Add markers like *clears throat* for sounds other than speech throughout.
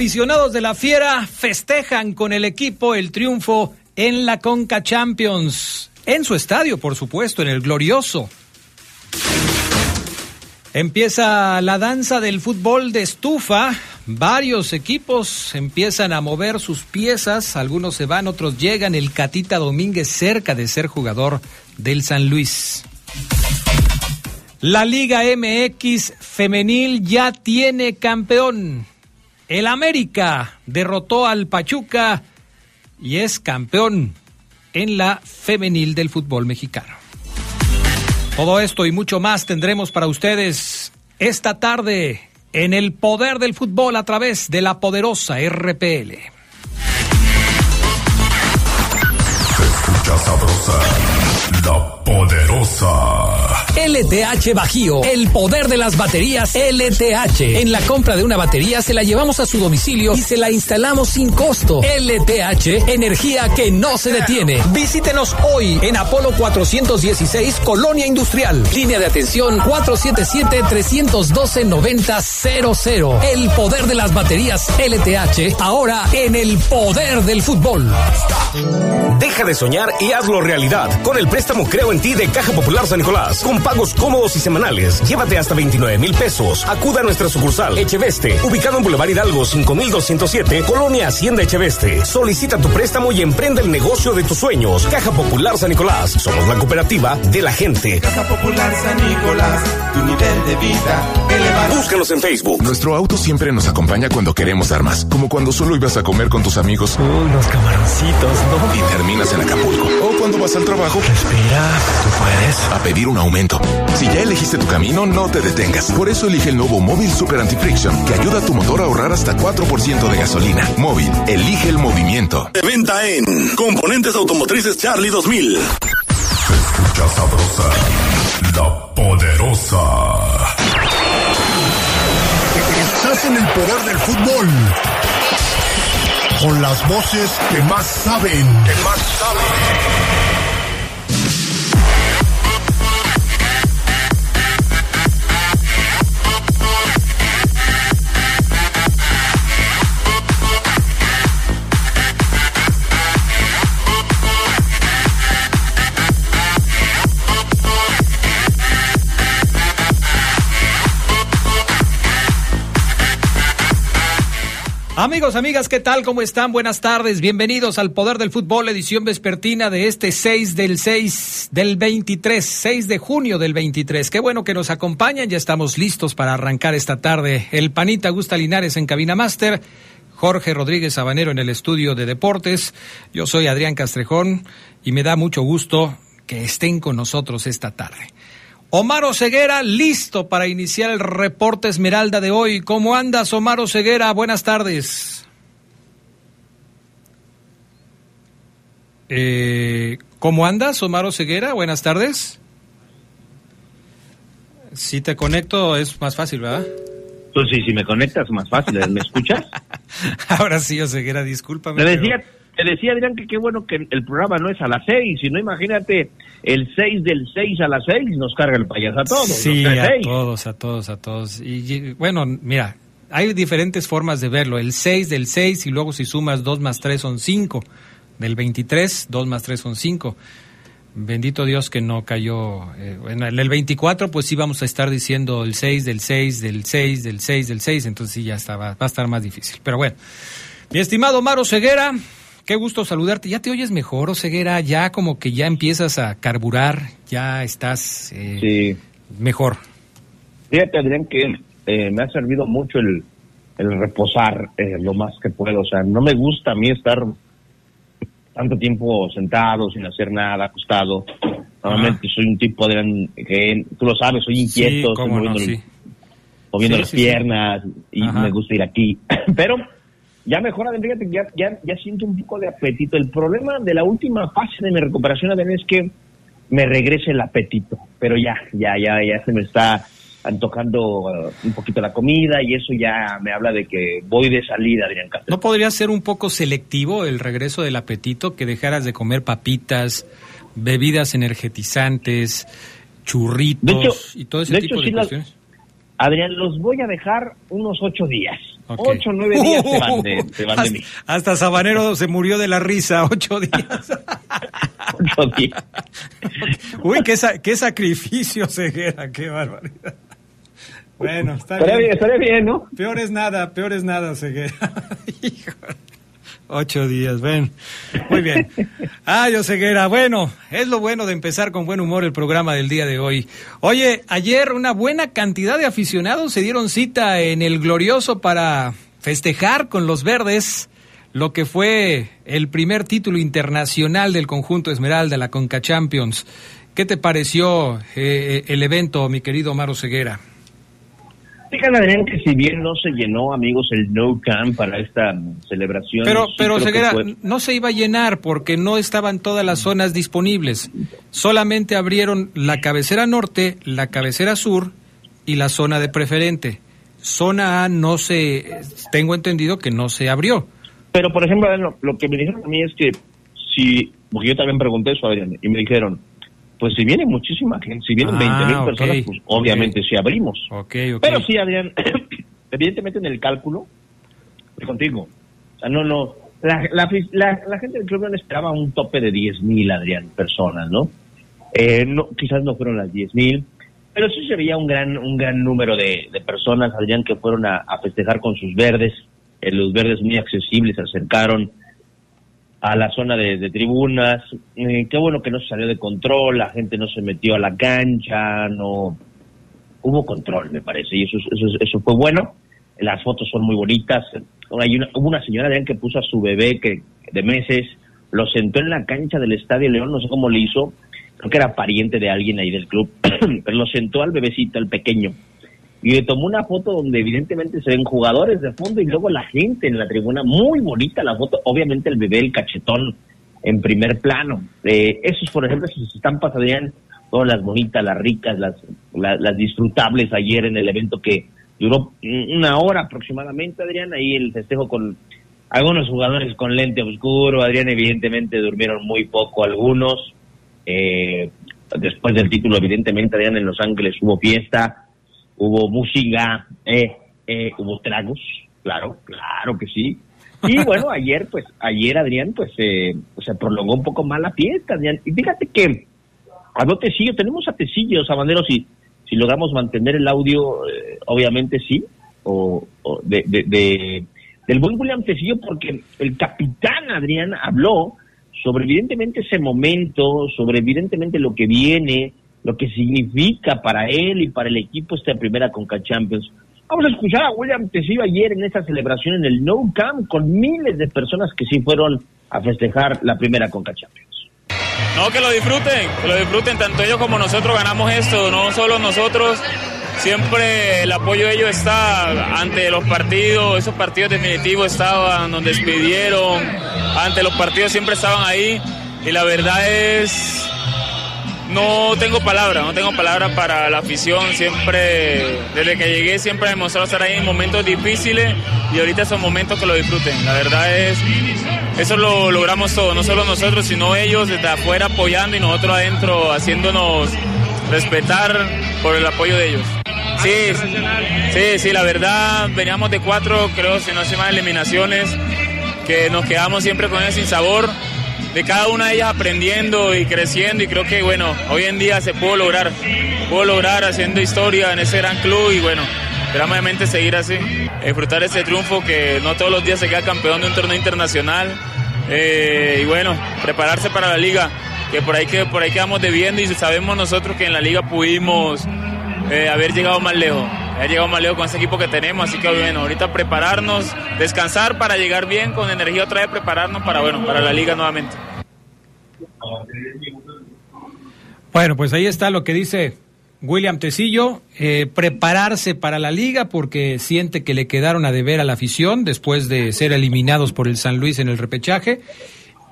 Aficionados de la Fiera festejan con el equipo el triunfo en la Conca Champions. En su estadio, por supuesto, en el Glorioso. Empieza la danza del fútbol de estufa. Varios equipos empiezan a mover sus piezas. Algunos se van, otros llegan. El Catita Domínguez cerca de ser jugador del San Luis. La Liga MX femenil ya tiene campeón. El América derrotó al Pachuca y es campeón en la femenil del fútbol mexicano. Todo esto y mucho más tendremos para ustedes esta tarde en el poder del fútbol a través de la poderosa RPL. Escucha sabrosa, la poderosa. LTH Bajío, el poder de las baterías LTH. En la compra de una batería se la llevamos a su domicilio y se la instalamos sin costo. LTH, energía que no se detiene. Visítenos hoy en Apolo 416, Colonia Industrial. Línea de atención 477-312-9000. El poder de las baterías LTH, ahora en el poder del fútbol. Deja de soñar y hazlo realidad con el préstamo Creo en ti de Caja Popular San Nicolás. Pagos cómodos y semanales. Llévate hasta 29 mil pesos. Acuda a nuestra sucursal Echeveste, ubicado en Boulevard Hidalgo 5207, Colonia Hacienda Echeveste. Solicita tu préstamo y emprende el negocio de tus sueños. Caja Popular San Nicolás. Somos la cooperativa de la gente. Caja Popular San Nicolás, tu nivel de vida elevado. Búscanos en Facebook. Nuestro auto siempre nos acompaña cuando queremos dar más, como cuando solo ibas a comer con tus amigos Unos camaroncitos, ¿no? y terminas en Acapulco. O cuando vas al trabajo Respira, tú puedes. a pedir un aumento. Si ya elegiste tu camino, no te detengas. Por eso elige el nuevo Móvil Super Anti-Friction, que ayuda a tu motor a ahorrar hasta 4% de gasolina. Móvil, elige el movimiento. De venta en Componentes Automotrices Charlie 2000. Se escucha sabrosa, la poderosa. Estás en el poder del fútbol. Con las voces que más saben. Que más saben. Amigos, amigas, ¿qué tal? ¿Cómo están? Buenas tardes. Bienvenidos al Poder del Fútbol, edición vespertina de este 6 del 6 del 23, 6 de junio del 23. Qué bueno que nos acompañan. Ya estamos listos para arrancar esta tarde. El panita Gusta Linares en Cabina Master. Jorge Rodríguez Sabanero en el estudio de deportes. Yo soy Adrián Castrejón y me da mucho gusto que estén con nosotros esta tarde. Omar Ceguera, listo para iniciar el reporte Esmeralda de hoy. ¿Cómo andas, Omar Ceguera? Buenas tardes. Eh, ¿Cómo andas, Omar Ceguera? Buenas tardes. Si te conecto es más fácil, ¿verdad? Pues sí, si me conectas más fácil, ¿me escuchas? *laughs* Ahora sí, Oseguera, discúlpame. Te pero- decía, te decía Adrián que qué bueno que el programa no es a las seis, sino imagínate el seis del seis a las seis nos carga el payaso a todos. Sí, a seis. todos, a todos, a todos. Y, bueno, mira, hay diferentes formas de verlo. El 6 del 6 y luego si sumas 2 más 3 son 5. Del 23, 2 más 3 son 5. Bendito Dios que no cayó. eh, en el 24 pues sí vamos a estar diciendo el 6 del 6, del 6, del 6, del 6. Entonces sí ya está, va, va a estar más difícil. Pero bueno, mi estimado Maro Ceguera, qué gusto saludarte. ¿Ya te oyes mejor, Ceguera? Ya como que ya empiezas a carburar, ya estás eh, Sí. mejor. Fíjate Adrián que eh, me ha servido mucho el, el reposar eh, lo más que puedo. O sea, no me gusta a mí estar tanto tiempo sentado, sin hacer nada, acostado. Normalmente soy un tipo de que tú lo sabes, soy inquieto, Sí, estoy no, moviendo sí. las piernas y Ajá. me gusta ir aquí. *clears throat* Pero ya mejora, fíjate, que ya, ya, ya siento un poco de apetito. El problema de la última fase de mi recuperación, Adrián, es que me regrese el apetito. Pero ya, ya, ya, ya se me está antojando eh, un poquito la comida y eso ya me habla de que voy de salida, Adrián Castro. ¿No podría ser un poco selectivo el regreso del apetito, que dejaras de comer papitas, bebidas energetizantes, churritos hecho- y todo ese de tipo hecho, de sí cuestiones? Adrián, los voy a dejar unos ocho días. Ok. Ocho, nueve días se van de, se van de hasta, mí. hasta Sabanero se murió de la risa, ocho días. Ocho días. Uy, qué, qué sacrificio, Ceguera, qué barbaridad. Bueno, está bien. estaría bien, ¿no? Peor es nada, peor es nada, Ceguera. *laughs* Híjole. Ocho días, ven. Muy bien. Ay, Ceguera, bueno, es lo bueno de empezar con buen humor el programa del día de hoy. Oye, ayer una buena cantidad de aficionados se dieron cita en el Glorioso para festejar con los verdes lo que fue el primer título internacional del conjunto Esmeralda, la Conca Champions. ¿Qué te pareció eh, el evento, mi querido Maro Ceguera? Fíjate, Adrián, que si bien no se llenó, amigos, el No Camp para esta celebración. Pero, sí pero Ceguera, fue- no se iba a llenar porque no estaban todas las zonas disponibles. Solamente abrieron la cabecera norte, la cabecera sur y la zona de preferente. Zona A no se, tengo entendido que no se abrió. Pero, por ejemplo, lo que me dijeron a mí es que si, porque yo también pregunté eso, Adrián, y me dijeron, pues si viene muchísima gente, si vienen Ah, 20 mil ok, personas, pues obviamente ok. sí abrimos. Pero sí, Adrián, *coughs* evidentemente en el cálculo, estoy contigo. O sea, no, no. La, la, la- la gente del club no esperaba un tope de 10 mil, Adrián, personas, ¿no? Eh, no Quizás no fueron las 10 mil, pero sí se veía un gran, un gran número de, de personas, Adrián, que fueron a, a festejar con sus verdes. Eh, los verdes muy accesibles se acercaron a la zona de, de tribunas. Eh, qué bueno que no se salió de control, la gente no se metió a la cancha, no hubo control, me parece, y eso, eso, eso fue bueno. Las fotos son muy bonitas. Hay una, hubo una señora que puso a su bebé que de meses, lo sentó en la cancha del Estadio León, no sé cómo le hizo, creo que era pariente de alguien ahí del club, *clears throat* pero lo sentó al bebecito, al pequeño, y le tomó una foto donde evidentemente se ven jugadores de fondo y luego la gente en la tribuna, muy bonita la foto, obviamente el bebé, el cachetón en primer plano. Eh, esos, por ejemplo, sus estampas, Adrián, todas las bonitas, las ricas, las, la- las disfrutables ayer en el evento que duró una hora aproximadamente, Adrián, ahí el festejo con algunos jugadores con lente oscuro, Adrián, evidentemente durmieron muy poco algunos. Eh, después del título, evidentemente, Adrián, en Los Ángeles hubo fiesta, hubo música, eh, eh, hubo tragos, claro, claro que sí. Y *laughs* bueno, ayer, pues, ayer, Adrián, pues, eh, se prolongó un poco más la fiesta, Adrián. Y fíjate que habló Tecillo, tenemos a Tecillo, Sabanero, si, si logramos mantener el audio, eh, obviamente sí, o, o de, de, de- del buen William Tecillo, porque el capitán Adrián habló sobre evidentemente ese momento, sobre evidentemente lo que viene, lo que significa para él y para el equipo esta primera Conca Champions. Vamos a escuchar a William Tecillo ayer en esta celebración en el No Camp con miles de personas que sí fueron a festejar la primera Conca Champions. No, que lo disfruten, que lo disfruten, tanto ellos como nosotros ganamos esto, no solo nosotros, siempre el apoyo de ellos está ante los partidos, esos partidos definitivos estaban, nos despidieron, ante los partidos siempre estaban ahí y la verdad es, no tengo palabra, no tengo palabra para la afición, siempre, desde que llegué siempre he demostrado estar ahí en momentos difíciles y ahorita son momentos que lo disfruten, la verdad es, eso lo logramos todo, no solo nosotros, sino ellos desde afuera apoyando y nosotros adentro haciéndonos respetar por el apoyo de ellos. Sí, sí, sí, la verdad, veníamos de cuatro, creo, si no se llaman eliminaciones, que nos quedamos siempre con ese sinsabor, de cada una de ellas aprendiendo y creciendo, y creo que, bueno, hoy en día se pudo lograr, pudo lograr haciendo historia en ese gran club, y bueno, esperamos obviamente seguir así, disfrutar ese triunfo que no todos los días se queda campeón de un torneo internacional, eh, y bueno, prepararse para la liga, que por ahí, que por ahí quedamos debiendo y sabemos nosotros que en la liga pudimos eh, haber llegado más lejos, haber llegado más lejos con ese equipo que tenemos, así que bueno, ahorita prepararnos, descansar para llegar bien, con energía otra vez prepararnos para, bueno, para la liga nuevamente. Bueno, pues ahí está lo que dice William Tecillo, eh, prepararse para la liga porque siente que le quedaron a deber a la afición después de ser eliminados por el San Luis en el repechaje.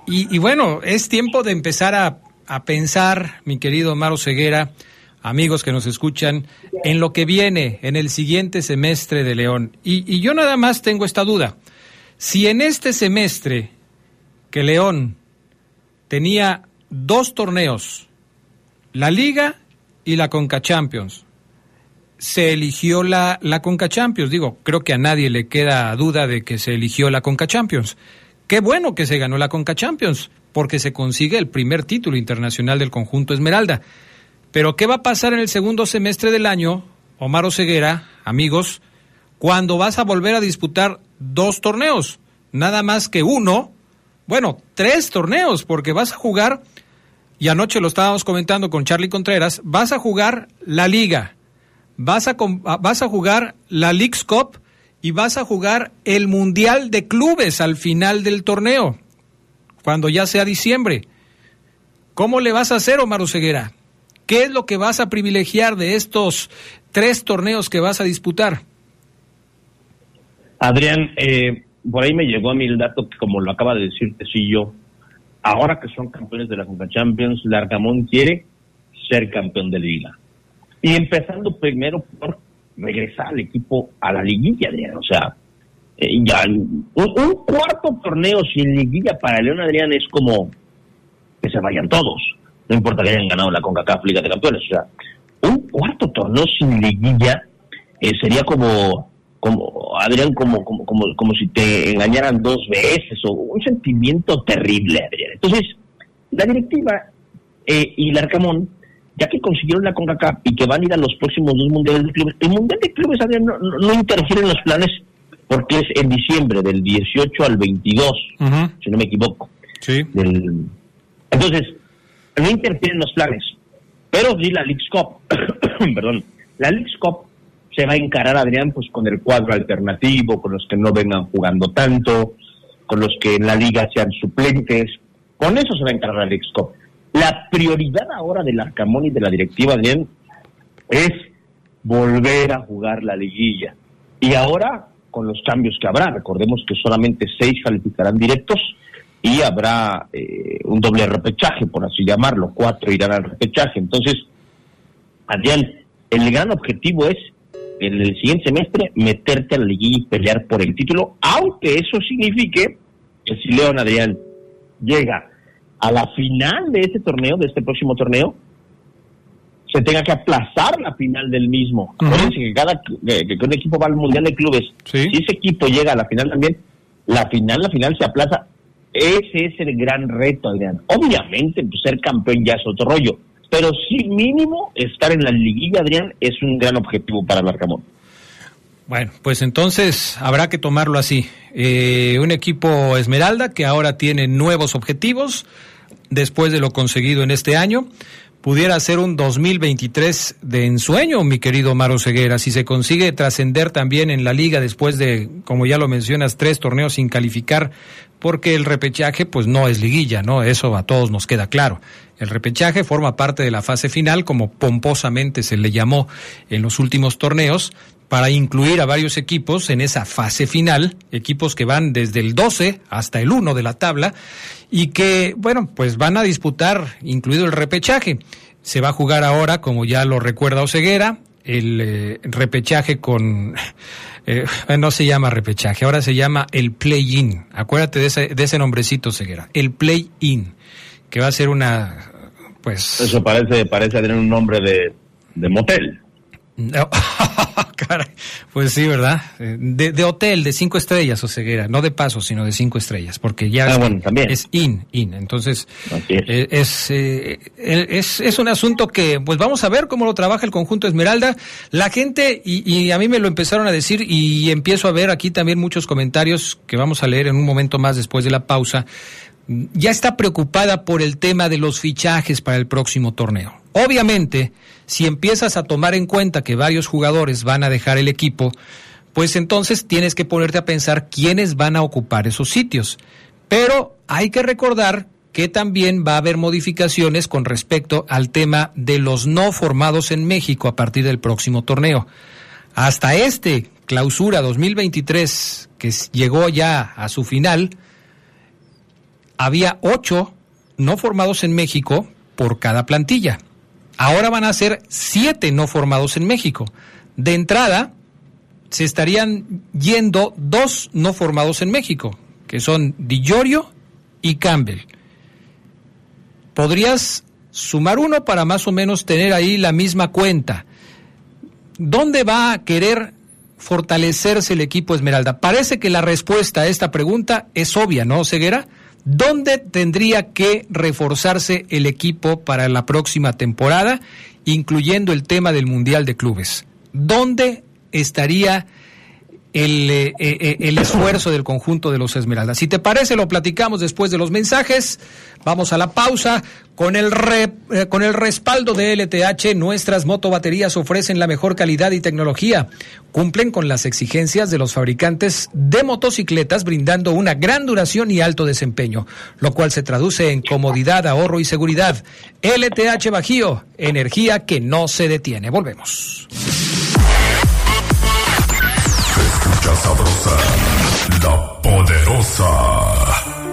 Y, y bueno, es tiempo de empezar a, a, pensar, mi querido Maro Ceguera, amigos que nos escuchan, en lo que viene en el siguiente semestre de León. Y, yo nada más tengo esta duda. Si en este semestre que León tenía dos torneos, la liga y la Conca Champions. Se eligió la, la Conca Champions. Digo, creo que a nadie le queda duda de que se eligió la Conca Champions. Qué bueno que se ganó la Conca Champions, porque se consigue el primer título internacional del conjunto Esmeralda. Pero ¿qué va a pasar en el segundo semestre del año, Omar Oseguera, amigos, cuando vas a volver a disputar dos torneos? Nada más que uno, bueno, tres torneos, porque vas a jugar y anoche lo estábamos comentando con Charlie Contreras, vas a jugar la liga, vas a, vas a jugar la League's Cup y vas a jugar el Mundial de Clubes al final del torneo, cuando ya sea diciembre. ¿Cómo le vas a hacer, Omar Ceguera? ¿Qué es lo que vas a privilegiar de estos tres torneos que vas a disputar? Adrián, eh, por ahí me llegó a mí el dato que, como lo acaba de decir yo ahora que son campeones de la Conca Champions, Largamón quiere ser campeón de liga. Y empezando primero por regresar al equipo a la liguilla, Adrián. O sea, eh, ya un, cuarto torneo sin liguilla para León Adrián es como que se vayan todos. No importa que hayan ganado la CONCACAF Liga de Campeones. O sea, un cuarto torneo sin liguilla eh, sería como como Adrián como, como como como si te engañaran dos veces o un sentimiento terrible Adrián. Entonces la directiva eh, y el Arcamón ya que consiguieron la CONCACAF y que van a ir a los próximos dos mundiales de clubes el mundial de clubes Adrián no, no, interfiere en los planes porque es en diciembre del 18 al 22 si no me equivoco. Sí. Del, entonces no interfiere en los planes pero sí la League Cup *coughs* perdón la League Cup se va a encarar Adrián pues con el cuadro alternativo, con los que no vengan jugando tanto, con los que en la liga sean suplentes. Con eso se va a encarar la Cup. La prioridad ahora del Arcamón y de la directiva, Adrián, es volver a jugar la liguilla. Y ahora, con los cambios que habrá, recordemos que solamente seis calificarán directos y habrá eh, un doble repechaje, por así llamarlo, cuatro irán al repechaje. Entonces, Adrián, el gran objetivo es en el siguiente semestre meterte a la liguilla y pelear por el título, aunque eso signifique que si León Adrián llega a la final de este torneo, de este próximo torneo, se tenga que aplazar la final del mismo. Acuérdense que cada que, un equipo va al Mundial de Clubes, si ese equipo llega a la final también, la final, la final se aplaza. Ese es el gran reto, Adrián. Obviamente, pues, ser campeón ya es otro rollo pero sí mínimo estar en la liguilla, Adrián, es un gran objetivo para el Arcamón. Bueno, pues entonces habrá que tomarlo así. Eh, un equipo Esmeralda que ahora tiene nuevos objetivos después de lo conseguido en este año. Pudiera ser un 2023 de ensueño, mi querido Maro Ceguera, si se consigue trascender también en la liga después de, como ya lo mencionas, tres torneos sin calificar, porque el repechaje pues no es liguilla, ¿no? Eso a todos nos queda claro. El repechaje forma parte de la fase final, como pomposamente se le llamó en los últimos torneos, para incluir a varios equipos en esa fase final, equipos que van desde el 12 hasta el 1 de la tabla y que, bueno, pues van a disputar, incluido el repechaje. Se va a jugar ahora, como ya lo recuerda Oseguera, el eh, repechaje con... *laughs* Eh, no se llama repechaje, ahora se llama el play-in. Acuérdate de ese, de ese nombrecito, Ceguera. El play-in que va a ser una, pues... Eso parece, parece tener un nombre de motel. No. *laughs* pues sí, ¿verdad? De, de, hotel, de cinco estrellas o ceguera, no de paso, sino de cinco estrellas, porque ya ah, es, in, in. Entonces, eh, es. Eh, es, es, un asunto que, pues vamos a ver cómo lo trabaja el conjunto Esmeralda. La gente, y, y, a mí me lo empezaron a decir, y empiezo a ver aquí también muchos comentarios que vamos a leer en un momento más después de la pausa, ya está preocupada por el tema de los fichajes para el próximo torneo. Obviamente, si empiezas a tomar en cuenta que varios jugadores van a dejar el equipo, pues entonces tienes que ponerte a pensar quiénes van a ocupar esos sitios. Pero hay que recordar que también va a haber modificaciones con respecto al tema de los no formados en México a partir del próximo torneo. Hasta este clausura 2023, que llegó ya a su final, había ocho no formados en México por cada plantilla. Ahora van a ser siete no formados en México. De entrada, se estarían yendo dos no formados en México, que son Di y Campbell. Podrías sumar uno para más o menos tener ahí la misma cuenta. ¿Dónde va a querer fortalecerse el equipo Esmeralda? Parece que la respuesta a esta pregunta es obvia, ¿no, Ceguera? ¿Dónde tendría que reforzarse el equipo para la próxima temporada, incluyendo el tema del Mundial de Clubes? ¿Dónde estaría el, eh, eh, el, esfuerzo del conjunto de los Esmeraldas. Si te parece, lo platicamos después de los mensajes. Vamos a la pausa. Con el, eh, con el respaldo de LTH, nuestras motobaterías ofrecen la mejor calidad y tecnología. Cumplen con las exigencias de los fabricantes de motocicletas, brindando una gran duración y alto desempeño, lo cual se traduce en comodidad, ahorro y seguridad. LTH Bajío, energía que no se detiene. Volvemos. Sabrosa, la poderosa.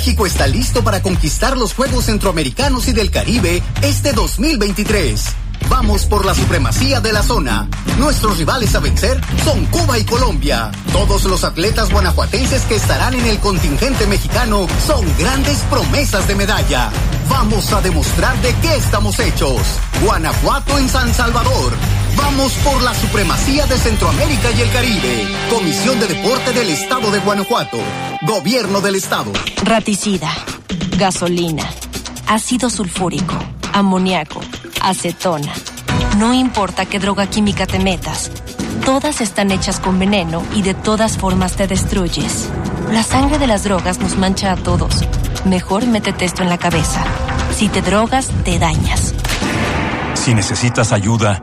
México está listo para conquistar los Juegos Centroamericanos y del Caribe este 2023. Vamos por la supremacía de la zona. Nuestros rivales a vencer son Cuba y Colombia. Todos los atletas guanajuatenses que estarán en el contingente mexicano son grandes promesas de medalla. Vamos a demostrar de qué estamos hechos. Guanajuato en San Salvador. Vamos por la supremacía de Centroamérica y el Caribe. Comisión de Deporte del Estado de Guanajuato. Gobierno del Estado. Raticida. Gasolina. Ácido sulfúrico. Amoníaco. Acetona. No importa qué droga química te metas. Todas están hechas con veneno y de todas formas te destruyes. La sangre de las drogas nos mancha a todos. Mejor métete esto en la cabeza. Si te drogas, te dañas. Si necesitas ayuda,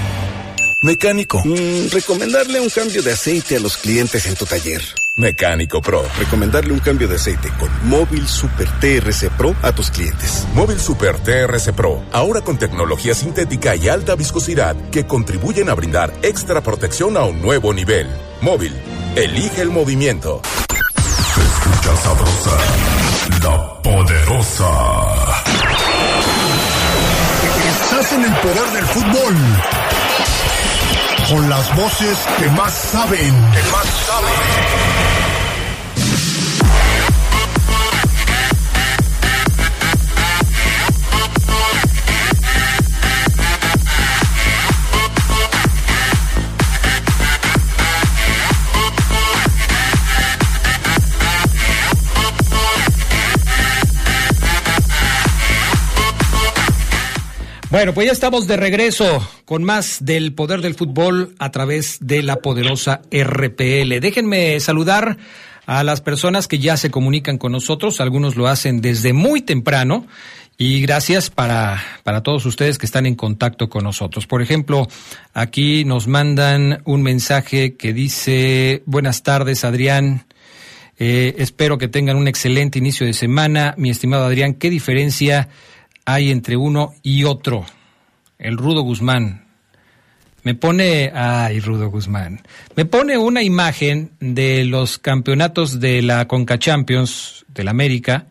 Mecánico. Mm, recomendarle un cambio de aceite a los clientes en tu taller. Mecánico Pro. Recomendarle un cambio de aceite con Móvil Super TRC Pro a tus clientes. Móvil Super TRC Pro, ahora con tecnología sintética y alta viscosidad que contribuyen a brindar extra protección a un nuevo nivel. Móvil, elige el movimiento. Se escucha sabrosa, la poderosa. Estás en el poder del fútbol con las voces que más saben. Bueno, pues ya estamos de regreso con más del poder del fútbol a través de la poderosa RPL. Déjenme saludar a las personas que ya se comunican con nosotros. Algunos lo hacen desde muy temprano. Y gracias para, para todos ustedes que están en contacto con nosotros. Por ejemplo, aquí nos mandan un mensaje que dice, buenas tardes, Adrián. Eh, espero que tengan un excelente inicio de semana. Mi estimado Adrián, ¿qué diferencia hay entre uno y otro. El Rudo Guzmán. me pone, ay, Rudo Guzmán, me pone una imagen de los campeonatos de la Conca Champions del América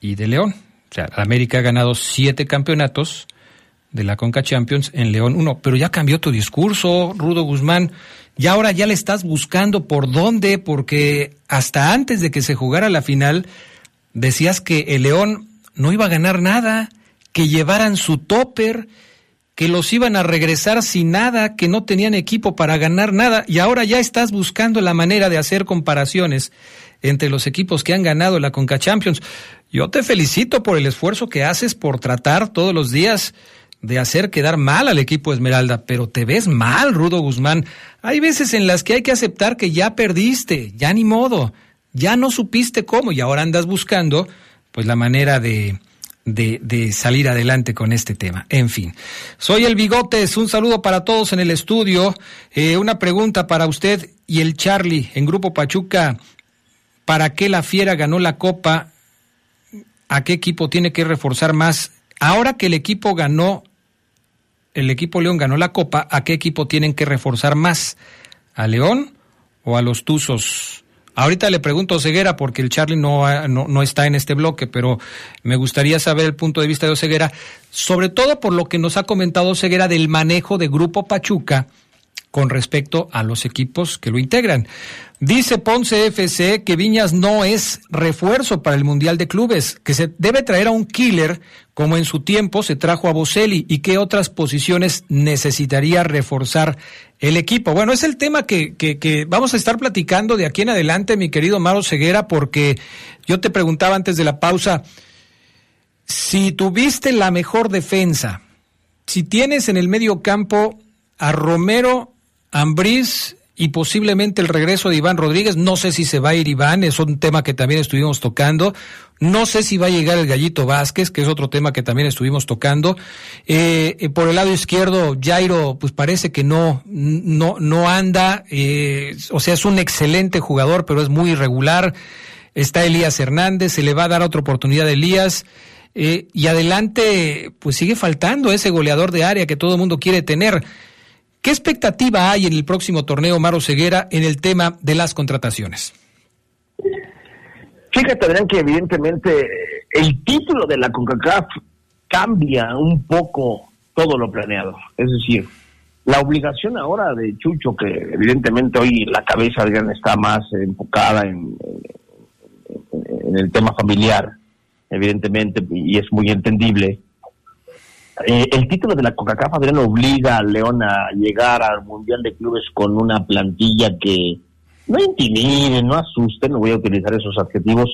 y de León. O sea, América ha ganado siete campeonatos de la Conca Champions en León uno, pero ya cambió tu discurso, Rudo Guzmán. Y ahora ya le estás buscando por dónde, porque hasta antes de que se jugara la final, decías que el León no iba a ganar nada, que llevaran su topper, que los iban a regresar sin nada, que no tenían equipo para ganar nada, y ahora ya estás buscando la manera de hacer comparaciones entre los equipos que han ganado la Conca Champions. Yo te felicito por el esfuerzo que haces por tratar todos los días de hacer quedar mal al equipo Esmeralda, pero te ves mal, Rudo Guzmán. Hay veces en las que hay que aceptar que ya perdiste, ya ni modo, ya no supiste cómo y ahora andas buscando pues la manera de, de, salir adelante con este tema. En fin, soy el Bigotes, un saludo para todos en el estudio. Eh, una pregunta para usted y el Charlie en Grupo Pachuca. ¿Para qué la Fiera ganó la Copa? ¿A qué equipo tiene que reforzar más? Ahora que el equipo ganó el equipo León ganó la Copa, ¿a qué equipo tienen que reforzar más? ¿A León o a los Tuzos? Ahorita le pregunto a Ceguera porque el Charlie no, no, no, está en este bloque, pero me gustaría saber el punto de vista de Oseguera, sobre todo por lo que nos ha comentado Ceguera del manejo de Grupo Pachuca con respecto a los equipos que lo integran. Dice Ponce FC que Viñas no es refuerzo para el Mundial de Clubes, que se debe traer a un killer como en su tiempo se trajo a Boselli y qué otras posiciones necesitaría reforzar el equipo. Bueno, es el tema que, vamos a estar platicando de aquí en adelante, mi querido Maro Ceguera, porque yo te preguntaba antes de la pausa, si tuviste la mejor defensa, si tienes en el medio campo a Romero Ambriz y posiblemente el regreso de Iván Rodríguez. No sé si se va a ir Iván, es un tema que también estuvimos tocando. No sé si va a llegar el Gallito Vázquez, que es otro tema que también estuvimos tocando. Eh, eh, por el lado izquierdo, Jairo, pues parece que no, no, no anda. Eh, o sea, es un excelente jugador, pero es muy irregular. Está Elías Hernández, se le va a dar otra oportunidad a Elías. y adelante, pues sigue faltando ese goleador de área que todo el mundo quiere tener. ¿Qué expectativa hay en el próximo torneo, Maro Ceguera, en el tema de las contrataciones? Fíjate, Adrián, que evidentemente el título de la CONCACAF cambia un poco todo lo planeado. Es decir, la obligación ahora de Chucho, que evidentemente hoy la cabeza, Adrián, está más enfocada en, en el tema familiar, evidentemente, y es muy entendible, eh, el título de la Coca-Cola Adrián obliga a León a llegar al Mundial de Clubes con una plantilla que no intimide, no asuste, no voy a utilizar esos adjetivos,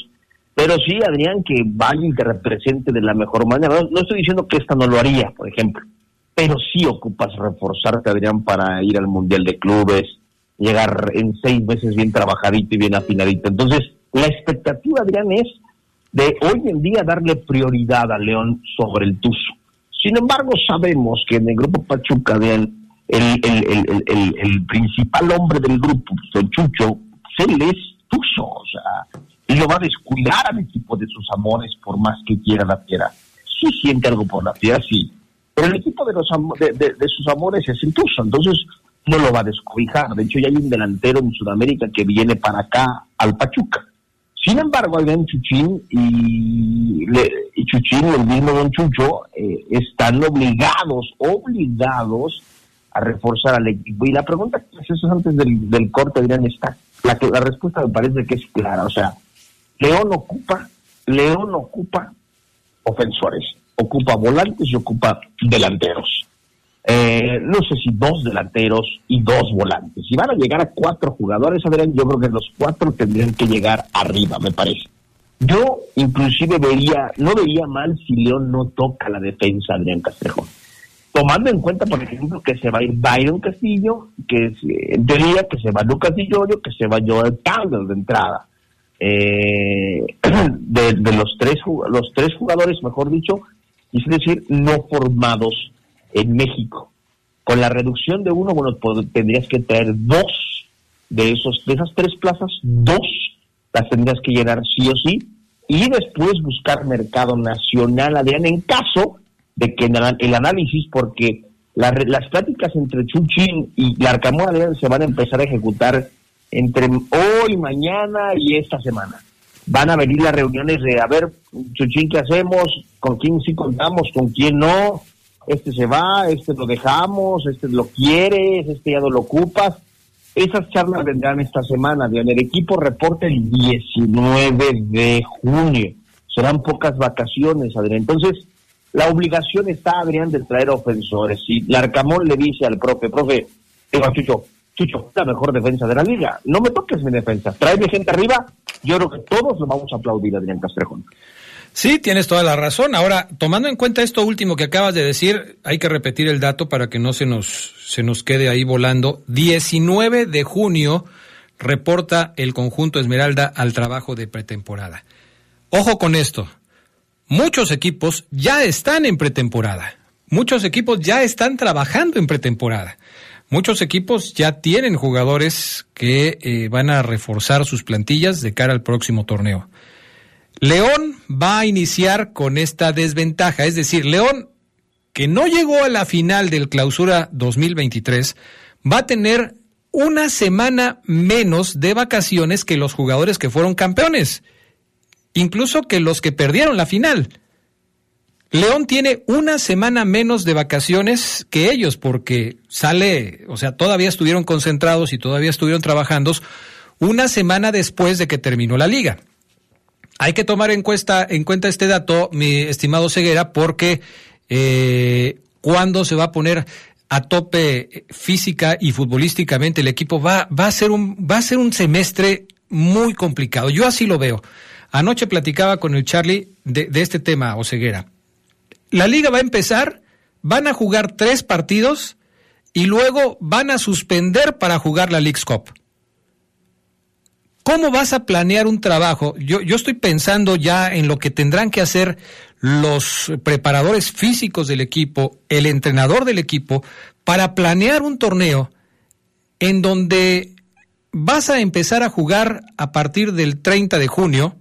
pero sí, Adrián, que vaya y te represente de la mejor manera. No, estoy diciendo que esta no lo haría, por ejemplo, pero sí ocupas reforzarte, Adrián, para ir al Mundial de Clubes, llegar en seis meses bien trabajadito y bien afinadito. Entonces, la expectativa, Adrián, es de hoy en día darle prioridad a León sobre el Tuzo sin embargo, sabemos que en el grupo Pachuca, el, el, principal hombre del grupo, Chucho, él es Tuzo, o sea, y lo va a descuidar al equipo de sus amores por más que quiera la fiera. Sí siente algo por la fiera, sí, pero el equipo de, los de, sus amores es el Tuzo, entonces no lo va a descobijar. De hecho, ya hay un delantero en Sudamérica que viene para acá al Pachuca. Sin embargo, Adrián Chuchín y, y Chuchín, el mismo Don Chucho, eh, están obligados, obligados a reforzar al equipo. Y la pregunta que haces antes del, corte, Adrián, está, la, la respuesta me parece que es clara. O sea, León ocupa, León ocupa ofensores, ocupa volantes y ocupa delanteros. Eh, no sé si dos delanteros y dos volantes. Si van a llegar a cuatro jugadores, Adrián, yo creo que los cuatro tendrían que llegar arriba, me parece. Yo inclusive vería, no vería mal si León no toca la defensa, Adrián Castrejo. Tomando en cuenta, por ejemplo, que se va a ir Byron Castillo, que en teoría que se va Lucas Dillorio, que se va Joel Campbell de entrada. Eh, *clears throat* de, de, los tres los tres jugadores, mejor dicho, es decir, no formados en México. Con la reducción de uno, bueno, tendrías que traer dos de esos, de esas tres plazas, dos las tendrías que llenar sí o sí, y después buscar mercado nacional, Adrián, en caso de que el análisis, porque las pláticas entre Chuchín y Larcamón se van a empezar a ejecutar entre hoy, mañana y esta semana. Van a venir las reuniones de, a ver, Chuchín, ¿qué hacemos? ¿Con quién sí contamos? ¿Con quién no? Este se va, este lo dejamos, este lo quieres, este ya no lo ocupas. Esas charlas vendrán esta semana. El equipo reporta el 19 de junio. Serán pocas vacaciones, Adrián. Entonces, la obligación está, Adrián, de traer ofensores. Si Larcamón le dice al profe, profe, digo a Chucho, Chucho, la mejor defensa de la liga. No me toques mi defensa. Tráeme gente arriba. Yo creo que todos lo vamos a aplaudir, Adrián Castrejón. Sí, tienes toda la razón. Ahora, tomando en cuenta esto último que acabas de decir, hay que repetir el dato para que no se nos, se nos quede ahí volando. 19 de junio reporta el conjunto Esmeralda al trabajo de pretemporada. Ojo con esto. Muchos equipos ya están en pretemporada. Muchos equipos ya están trabajando en pretemporada. Muchos equipos ya tienen jugadores que eh, van a reforzar sus plantillas de cara al próximo torneo. León va a iniciar con esta desventaja, es decir, León, que no llegó a la final del clausura 2023, va a tener una semana menos de vacaciones que los jugadores que fueron campeones, incluso que los que perdieron la final. León tiene una semana menos de vacaciones que ellos porque sale, o sea, todavía estuvieron concentrados y todavía estuvieron trabajando una semana después de que terminó la liga. Hay que tomar en, cuenta, en cuenta este dato, mi estimado Ceguera, porque eh, cuando se va a poner a tope física y futbolísticamente el equipo va, va, a ser un, va a ser un semestre muy complicado. Yo así lo veo. Anoche platicaba con el Charlie de, de este tema, Oseguera. La liga va a empezar, van a jugar tres partidos y luego van a suspender para jugar la League's Cup. ¿Cómo vas a planear un trabajo? Yo, yo estoy pensando ya en lo que tendrán que hacer los preparadores físicos del equipo, el entrenador del equipo, para planear un torneo en donde vas a empezar a jugar a partir del 30 de junio,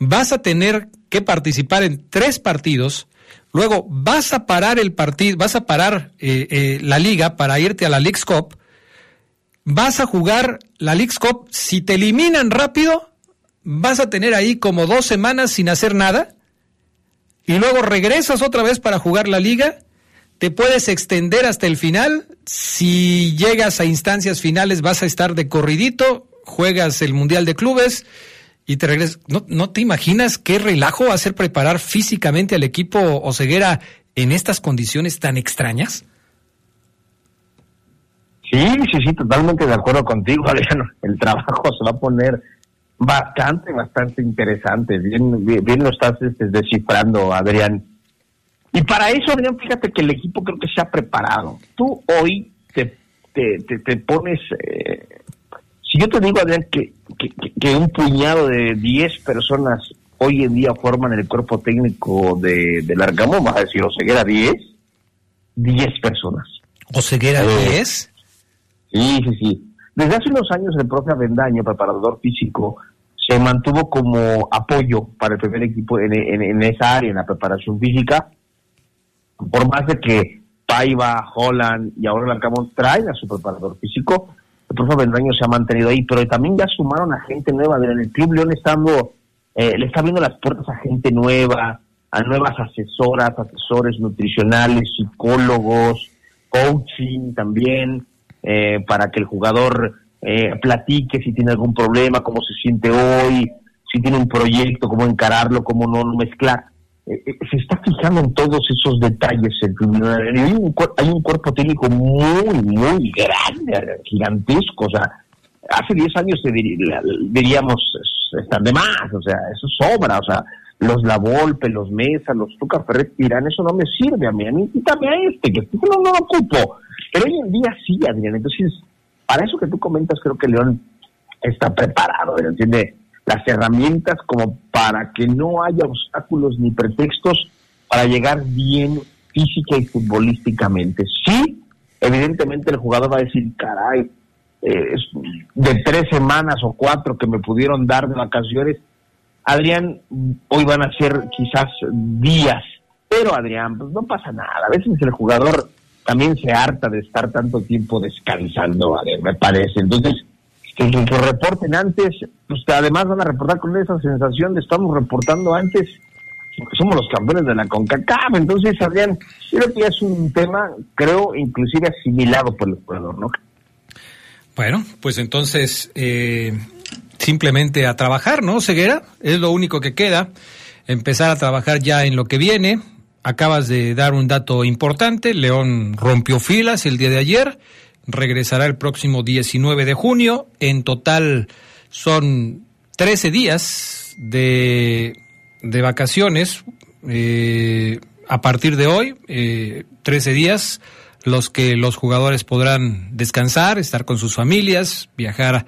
vas a tener que participar en tres partidos, luego vas a parar el partido, vas a parar eh, eh, la liga para irte a la League's Cup, vas a jugar la League's Cup, si te eliminan rápido, vas a tener ahí como dos semanas sin hacer nada, y luego regresas otra vez para jugar la liga, te puedes extender hasta el final, si llegas a instancias finales vas a estar de corridito, juegas el Mundial de Clubes y te regresas. ¿No, no te imaginas qué relajo ser preparar físicamente al equipo Oceguera en estas condiciones tan extrañas? Sí, sí, sí, totalmente de acuerdo contigo, *laughs* Adriano. El trabajo se va a poner bastante, bastante interesante. Bien, bien, lo estás este, descifrando, Adrián. Y para eso, Adrián, fíjate que el equipo creo que se ha preparado. Tú hoy te, te, te, pones... Eh, si yo te digo, Adrián, que, que, un puñado de 10 personas hoy en día forman el cuerpo técnico de, del Arcamón, vas a decir, Oseguera 10, 10 personas. ¿Oseguera 10? Sí, sí, sí. Desde hace unos años el profe Avendaño, preparador físico, se mantuvo como apoyo para el primer equipo en, esa área, en la preparación física, por más de que Paiva, Holland y ahora el Arcamón traen a su preparador físico, el profe Avendaño se ha mantenido ahí, pero también ya sumaron a gente nueva. En el Club León estando, eh, le está abriendo las puertas a gente nueva, a nuevas asesoras, asesores nutricionales, psicólogos, coaching también. Eh, para que el jugador eh, platique si tiene algún problema, cómo se siente hoy, si tiene un proyecto, cómo encararlo, cómo no, mezclar. Eh, se está fijando en todos esos detalles. Hay un, hay un cuerpo técnico muy, muy grande, gigantesco. O sea, hace 10 años diríamos, están de más, o sea, eso sobra, o sea, los La Volpe, los Mesa, los Tuca Ferret eso no me sirve a mí, a mí quítame a este, que este no lo ocupo. Pero hoy en día sí, Adrián. Entonces, para eso que tú comentas, creo que León está preparado, tiene las herramientas como para que no haya obstáculos ni pretextos para llegar bien física y futbolísticamente. Sí, evidentemente el jugador va a decir, caray, eh, de tres semanas o cuatro que me pudieron dar de vacaciones, Adrián, hoy van a ser quizás días, pero Adrián, pues no pasa nada. A veces el jugador también se harta de estar tanto tiempo descansando, a ver, me parece. Entonces, que, que, reporten antes, pues además van a reportar con esa sensación de estamos reportando antes, porque somos los campeones de la CONCACAF. Entonces, Adrián, creo que es un tema, creo, inclusive asimilado por el jugador, ¿no? Bueno, pues entonces, eh, simplemente a trabajar, ¿no, Ceguera? Es lo único que queda, empezar a trabajar ya en lo que viene. Acabas de dar un dato importante, León rompió filas el día de ayer, regresará el próximo 19 de junio, en total son 13 días de, de vacaciones, eh, a partir de hoy, eh, 13 días los que los jugadores podrán descansar, estar con sus familias, viajar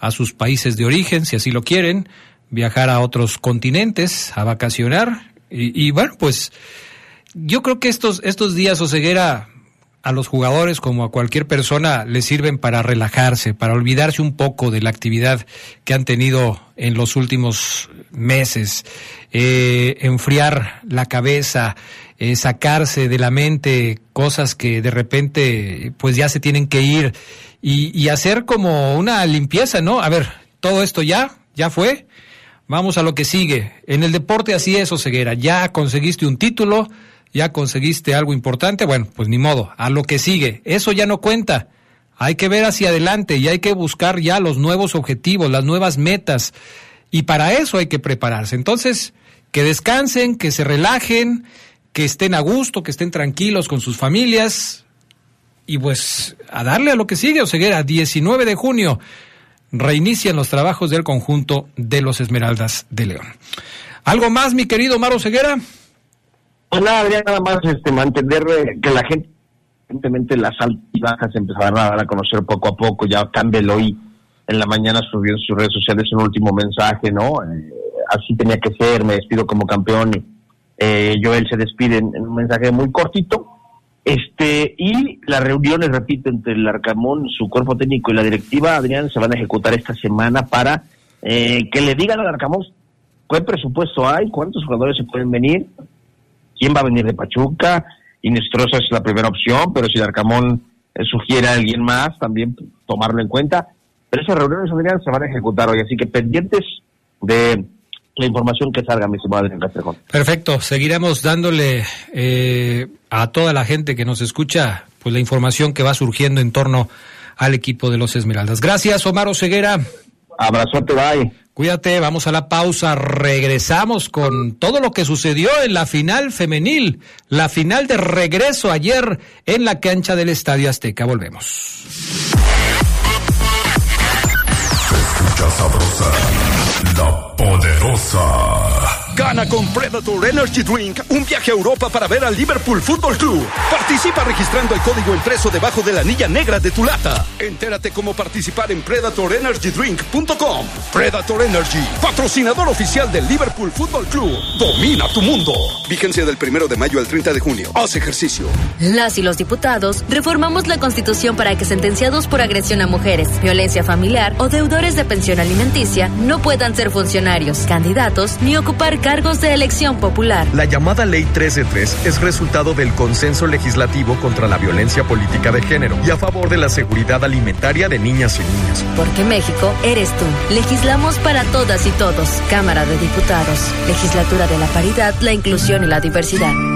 a sus países de origen, si así lo quieren, viajar a otros continentes, a vacacionar. Y, y bueno, pues yo creo que estos, estos días o ceguera a los jugadores como a cualquier persona les sirven para relajarse, para olvidarse un poco de la actividad que han tenido en los últimos meses, eh, enfriar la cabeza, eh, sacarse de la mente cosas que de repente pues ya se tienen que ir y, y hacer como una limpieza, ¿no? A ver, todo esto ya, ya fue, vamos a lo que sigue. En el deporte así es, ceguera, ya conseguiste un título, ya conseguiste algo importante, bueno, pues ni modo, a lo que sigue. Eso ya no cuenta. Hay que ver hacia adelante y hay que buscar ya los nuevos objetivos, las nuevas metas. Y para eso hay que prepararse. Entonces, que descansen, que se relajen, que estén a gusto, que estén tranquilos con sus familias. Y pues a darle a lo que sigue, Oseguera, 19 de junio reinician los trabajos del conjunto de los Esmeraldas de León. ¿Algo más, mi querido Maro Ceguera? Pues nada, Adrián, nada más este, mantener eh, que la gente, evidentemente las altas y bajas se empezaron a dar a conocer poco a poco. Ya Campbell hoy en la mañana subió en sus redes sociales un último mensaje, ¿no? Eh, así tenía que ser, me despido como campeón. Eh, Joel se despide en, un mensaje muy cortito. Este, y las reuniones, repito, entre el Arcamón, su cuerpo técnico y la directiva, Adrián, se van a ejecutar esta semana para eh, que le digan al Arcamón cuál presupuesto hay, cuántos jugadores se pueden venir, quién va a venir de Pachuca. Inestrosa es la primera opción, pero si Arcamón sugiere a alguien más, también tomarlo en cuenta. Pero esas reuniones, Adrián, se van a ejecutar hoy, así que pendientes de la información que salga, mi estimado Adrián Castrejón. Perfecto, seguiremos dándole eh, a toda la gente que nos escucha pues la información que va surgiendo en torno al equipo de los Esmeraldas. Gracias, Omar Ceguera. Abrazote, bye. Cuídate, vamos a la pausa, regresamos con todo lo que sucedió en la final femenil, la final de regreso ayer en la cancha del Estadio Azteca. Volvemos. Se escucha sabrosa, la poderosa. Gana con Predator Energy Drink un viaje a Europa para ver al Liverpool Football Club. Participa registrando el código impreso debajo de la anilla negra de tu lata. Entérate cómo participar en PredatorEnergyDrink.com. Predator Energy, patrocinador oficial del Liverpool Football Club. Domina tu mundo. Vigencia del primero de mayo al 30 de junio. Haz ejercicio. Las y los diputados reformamos la Constitución para que sentenciados por agresión a mujeres, violencia familiar o deudores de pensión alimenticia no puedan ser funcionarios, candidatos ni ocupar cargos de elección popular. La llamada Ley 13.3 es resultado del consenso legislativo contra la violencia política de género y a favor de la seguridad alimentaria de niñas y niños. Porque México eres tú. Legislamos para todas y todos. Cámara de Diputados. Legislatura de la Paridad, la Inclusión y la Diversidad.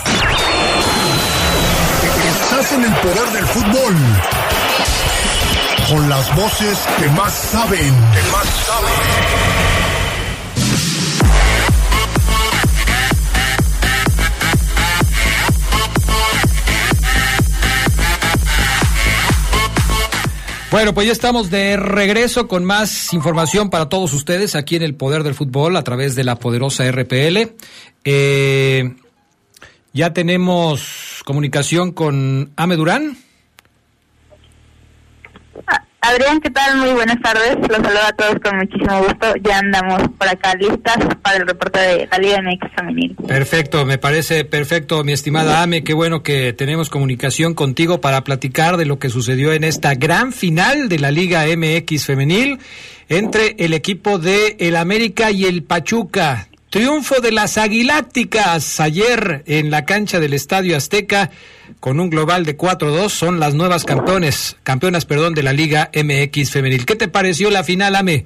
Estás en el poder del fútbol. con las voces que más saben. Que más saben. Bueno, pues ya estamos de regreso con más información para todos ustedes aquí en el Poder del Fútbol a través de la poderosa RPL. Eh, ya tenemos comunicación con Ame Durán. Adrián, ¿qué tal? Muy buenas tardes. Los saludo a todos con muchísimo gusto. Ya andamos por acá listas para el reporte de la Liga MX Femenil. Perfecto, me parece perfecto, mi estimada Ame. Qué bueno que tenemos comunicación contigo para platicar de lo que sucedió en esta gran final de la Liga MX Femenil entre el equipo de el América y el Pachuca. Triunfo de las Aguilácticas ayer en la cancha del Estadio Azteca con un global de 4-2 son las nuevas campeones, campeonas, perdón, de la Liga MX femenil. ¿Qué te pareció la final, Ame?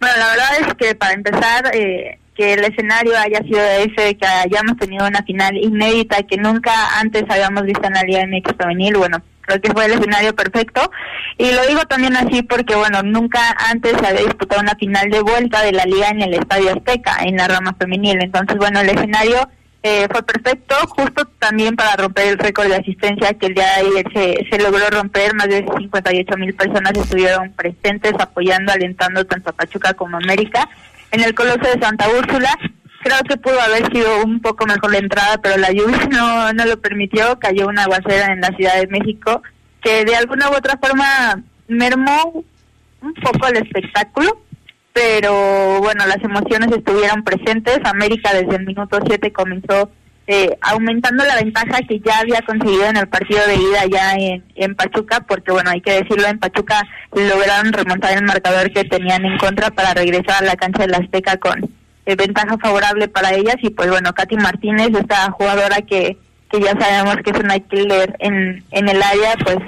Bueno, la verdad es que para empezar, eh, que el escenario haya sido ese, que hayamos tenido una final inédita que nunca antes habíamos visto en la Liga MX femenil, bueno, creo que fue el escenario perfecto. Y lo digo también así porque, bueno, nunca antes se había disputado una final de vuelta de la liga en el Estadio Azteca, en la rama femenil. Entonces, bueno, el escenario eh, fue perfecto, justo también para romper el récord de asistencia que el día de ayer se, se logró romper. Más de 58 mil personas estuvieron presentes, apoyando, alentando tanto a Pachuca como a América. En el Coloso de Santa Úrsula, creo que pudo haber sido un poco mejor la entrada, pero la lluvia *laughs* no, no lo permitió. Cayó una aguacera en la Ciudad de México que de alguna u otra forma mermó un poco el espectáculo pero bueno, las emociones estuvieron presentes. América desde el minuto 7 comenzó eh, aumentando la ventaja que ya había conseguido en el partido de ida ya en, en Pachuca, porque bueno, hay que decirlo, en Pachuca lograron remontar el marcador que tenían en contra para regresar a la cancha de la Azteca con eh, ventaja favorable para ellas. Y pues bueno, Katy Martínez, esta jugadora que, que ya sabemos que es una killer en, en el área, pues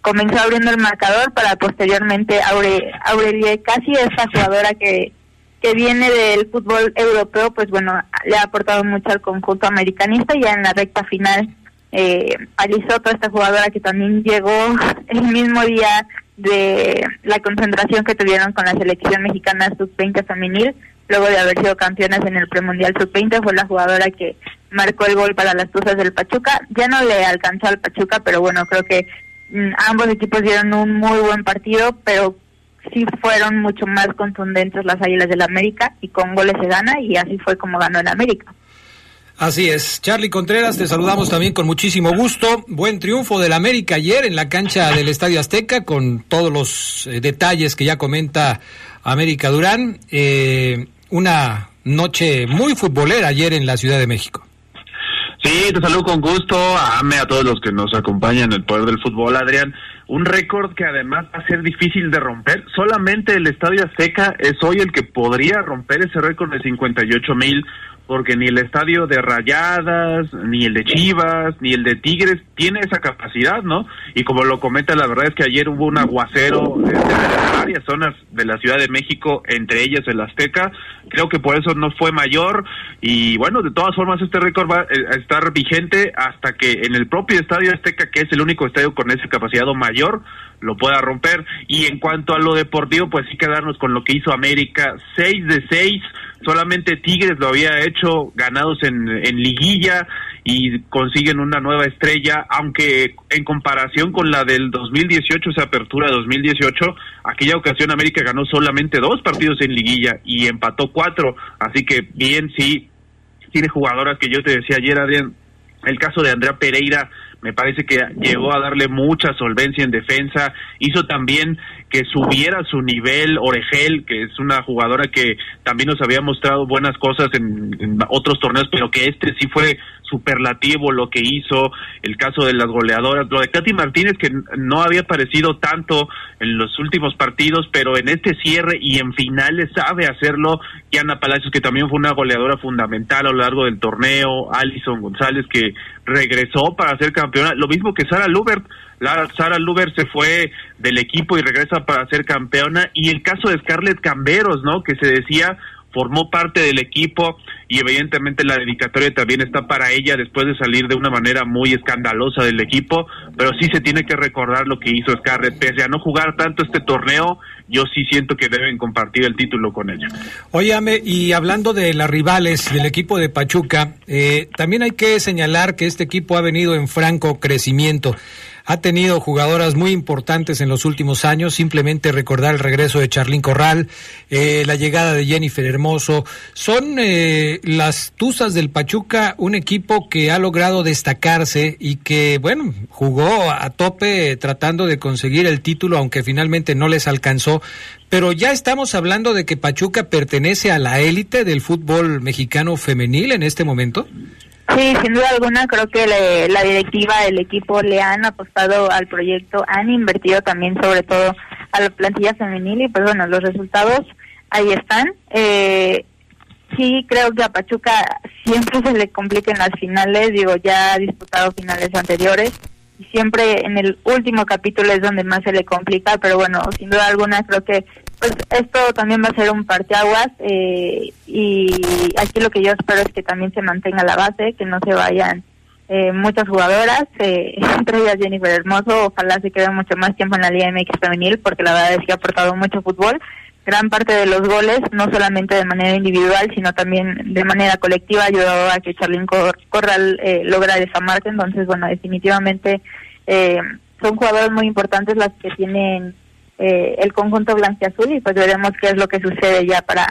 comenzó abriendo el marcador para posteriormente Aure, Aurelie Casi, esa jugadora que, que viene del fútbol europeo, pues bueno, le ha aportado mucho al conjunto americanista. Ya en la recta final eh, toda esta jugadora que también llegó el mismo día de la concentración que tuvieron con la selección mexicana sub-20 femenil, luego de haber sido campeonas en el premundial sub-20, fue la jugadora que marcó el gol para las Tuzas del Pachuca. Ya no le alcanzó al Pachuca, pero bueno, creo que Mm, ambos equipos dieron un muy buen partido, pero sí fueron mucho más contundentes las Águilas del América y con goles se gana y así fue como ganó el América. Así es. Charlie Contreras, te saludamos también con muchísimo gusto. Buen triunfo del América ayer en la cancha del Estadio Azteca con todos los eh, detalles que ya comenta América Durán. Eh, una noche muy futbolera ayer en la Ciudad de México. Sí, te saludo con gusto. Ame a todos los que nos acompañan en el poder del fútbol, Adrián. Un récord que además va a ser difícil de romper. Solamente el Estadio Azteca es hoy el que podría romper ese récord de 58 mil porque ni el estadio de Rayadas, ni el de Chivas, ni el de Tigres tiene esa capacidad, ¿no? Y como lo comenta, la verdad es que ayer hubo un aguacero en varias zonas de la Ciudad de México, entre ellas el Azteca. Creo que por eso no fue mayor y bueno, de todas formas este récord va eh, a estar vigente hasta que en el propio estadio Azteca, que es el único estadio con esa capacidad mayor, lo pueda romper. Y en cuanto a lo deportivo, pues sí quedarnos con lo que hizo América, 6 de 6 solamente Tigres lo había hecho ganados en, en liguilla y consiguen una nueva estrella, aunque en comparación con la del 2018, esa apertura de 2018, aquella ocasión América ganó solamente dos partidos en liguilla y empató cuatro, así que bien sí, tiene jugadoras que yo te decía ayer, Adrián, el caso de Andrea Pereira me parece que llegó a darle mucha solvencia en defensa, hizo también que subiera su nivel Oregel, que es una jugadora que también nos había mostrado buenas cosas en, otros torneos, pero que este sí fue superlativo lo que hizo, el caso de las goleadoras, lo de Katy Martínez que no había aparecido tanto en los últimos partidos, pero en este cierre y en finales sabe hacerlo, y Ana Palacios que también fue una goleadora fundamental a lo largo del torneo, Alison González que regresó para ser campeona, lo mismo que Sara Lubert, Sara Luber se fue del equipo y regresa para ser campeona. Y el caso de Scarlett Camberos, ¿no? Que se decía, formó parte del equipo y evidentemente la dedicatoria también está para ella después de salir de una manera muy escandalosa del equipo, pero sí se tiene que recordar lo que hizo Scarlett, pese a no jugar tanto este torneo, yo sí siento que deben compartir el título con ella. Óyame, y hablando de las rivales del equipo de Pachuca, eh, también hay que señalar que este equipo ha venido en franco crecimiento ha tenido jugadoras muy importantes en los últimos años. Simplemente recordar el regreso de Charlín Corral, eh, la llegada de Jennifer Hermoso. Son eh, las Tuzas del Pachuca un equipo que ha logrado destacarse y que, bueno, jugó a tope tratando de conseguir el título, aunque finalmente no les alcanzó. Pero ya estamos hablando de que Pachuca pertenece a la élite del fútbol mexicano femenil en este momento. Sí, sin duda alguna, creo que la directiva, el equipo le han apostado al proyecto, han invertido también sobre todo a la plantilla femenil y pues bueno, los resultados ahí están. Eh, sí, creo que a Pachuca siempre se le complica en las finales, digo, ya ha disputado finales anteriores y siempre en el último capítulo es donde más se le complica, pero bueno, sin duda alguna creo que pues esto también va a ser un parteaguas eh, y aquí lo que yo espero es que también se mantenga la base, que no se vayan eh, muchas jugadoras, eh, *laughs* entre ellas Jennifer Hermoso, ojalá se quede mucho más tiempo en la Liga MX femenil porque la verdad es que ha aportado mucho fútbol. Gran parte de los goles, no solamente de manera individual, sino también de manera colectiva, ayudado a que Charlene Corral eh, logra esa marca. Entonces, bueno, definitivamente eh, son jugadores muy importantes las que tienen eh, el conjunto blanquiazul y pues veremos qué es lo que sucede ya para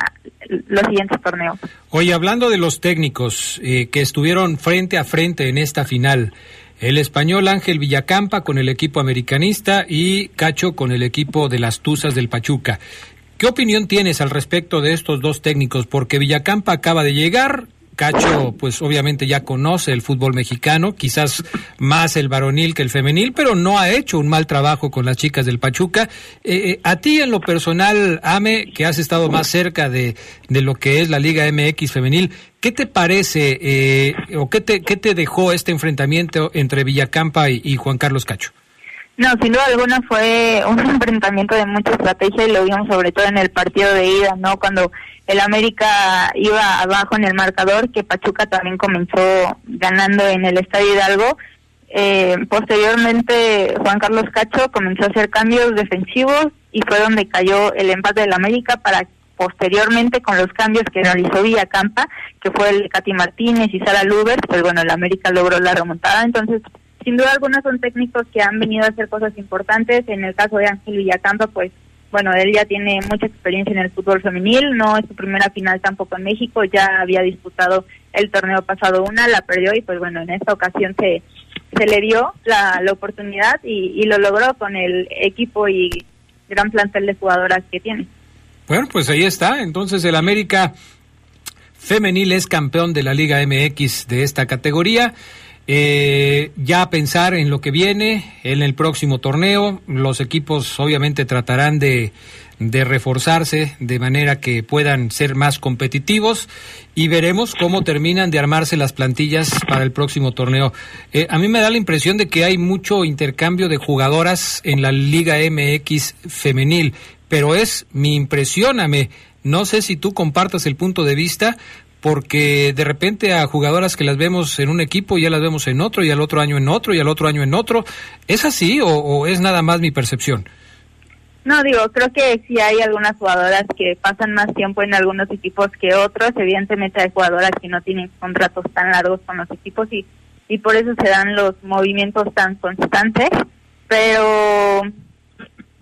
los siguientes torneos. Oye, hablando de los técnicos eh, que estuvieron frente a frente en esta final, el español Ángel Villacampa con el equipo americanista y Cacho con el equipo de las Tuzas del Pachuca. ¿Qué opinión tienes al respecto de estos dos técnicos? Porque Villacampa acaba de llegar, Cacho, pues obviamente ya conoce el fútbol mexicano, quizás más el varonil que el femenil, pero no ha hecho un mal trabajo con las chicas del Pachuca. Eh, eh, a ti en lo personal, Ame, que has estado más cerca de, de lo que es la Liga MX femenil, ¿qué te parece eh, o qué te, qué te dejó este enfrentamiento entre Villacampa y, y Juan Carlos Cacho? No, sin duda alguna fue un *laughs* enfrentamiento de mucha estrategia y lo vimos sobre todo en el partido de ida, ¿no? Cuando el América iba abajo en el marcador, que Pachuca también comenzó ganando en el Estadio Hidalgo. Eh, posteriormente, Juan Carlos Cacho comenzó a hacer cambios defensivos y fue donde cayó el empate del América para posteriormente con los cambios que realizó Villacampa, que fue el Katy Martínez y Sara Luber, pues bueno, el América logró la remontada. Entonces, sin duda alguna son técnicos que han venido a hacer cosas importantes. En el caso de Ángel Villacampa, pues bueno, él ya tiene mucha experiencia en el fútbol femenil, no es su primera final tampoco en México, ya había disputado el torneo pasado una, la perdió y pues bueno, en esta ocasión se, se le dio la, oportunidad y, y lo logró con el equipo y gran plantel de jugadoras que tiene. Bueno, pues ahí está, entonces el América femenil es campeón de la Liga MX de esta categoría. Eh, ya pensar en lo que viene, en el próximo torneo, los equipos obviamente tratarán de, de reforzarse de manera que puedan ser más competitivos y veremos cómo terminan de armarse las plantillas para el próximo torneo. Eh, a mí me da la impresión de que hay mucho intercambio de jugadoras en la Liga MX femenil, pero es mi impresión, no sé si tú compartas el punto de vista, porque de repente a jugadoras que las vemos en un equipo ya las vemos en otro y al otro año en otro y al otro año en otro. ¿Es así o, es nada más mi percepción? No, digo, creo que sí hay algunas jugadoras que pasan más tiempo en algunos equipos que otros. Evidentemente hay jugadoras que no tienen contratos tan largos con los equipos y, y por eso se dan los movimientos tan constantes. Pero,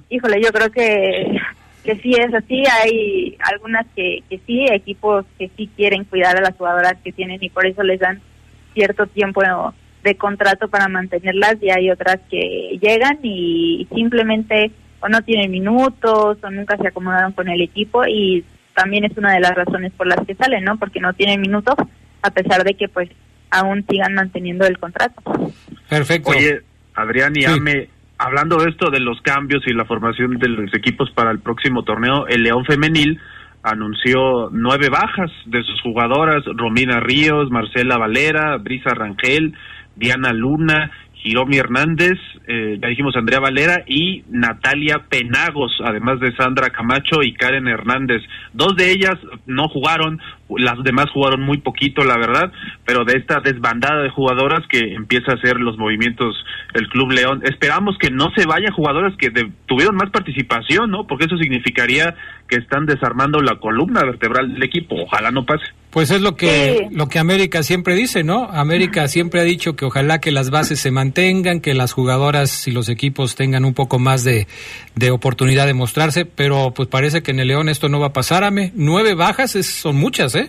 híjole, yo creo que que sí es así, hay algunas que, que sí, equipos que sí quieren cuidar a las jugadoras que tienen y por eso les dan cierto tiempo de contrato para mantenerlas y hay otras que llegan y simplemente o no tienen minutos o nunca se acomodaron con el equipo y también es una de las razones por las que salen, ¿no? Porque no tienen minutos a pesar de que pues aún sigan manteniendo el contrato. Perfecto. Oye, Adrián y Ame, hablando de esto de los cambios y la formación de los equipos para el próximo torneo, el León Femenil anunció nueve bajas de sus jugadoras, Romina Ríos, Marcela Valera, Brisa Rangel, Diana Luna, Hiromi Hernández, eh, ya dijimos Andrea Valera y Natalia Penagos, además de Sandra Camacho y Karen Hernández. Dos de ellas no jugaron, las demás jugaron muy poquito, la verdad, pero de esta desbandada de jugadoras que empieza a hacer los movimientos el Club León, esperamos que no se vayan jugadoras que tuvieron más participación, ¿no? Porque eso significaría que están desarmando la columna vertebral del equipo. Ojalá no pase. Pues es lo que lo que América siempre dice, ¿no? América siempre ha dicho que ojalá que las bases se mantengan, que las jugadoras y los equipos tengan un poco más de, de oportunidad de mostrarse, pero pues parece que en el León esto no va a pasar, Ame. Nueve bajas son muchas, ¿eh?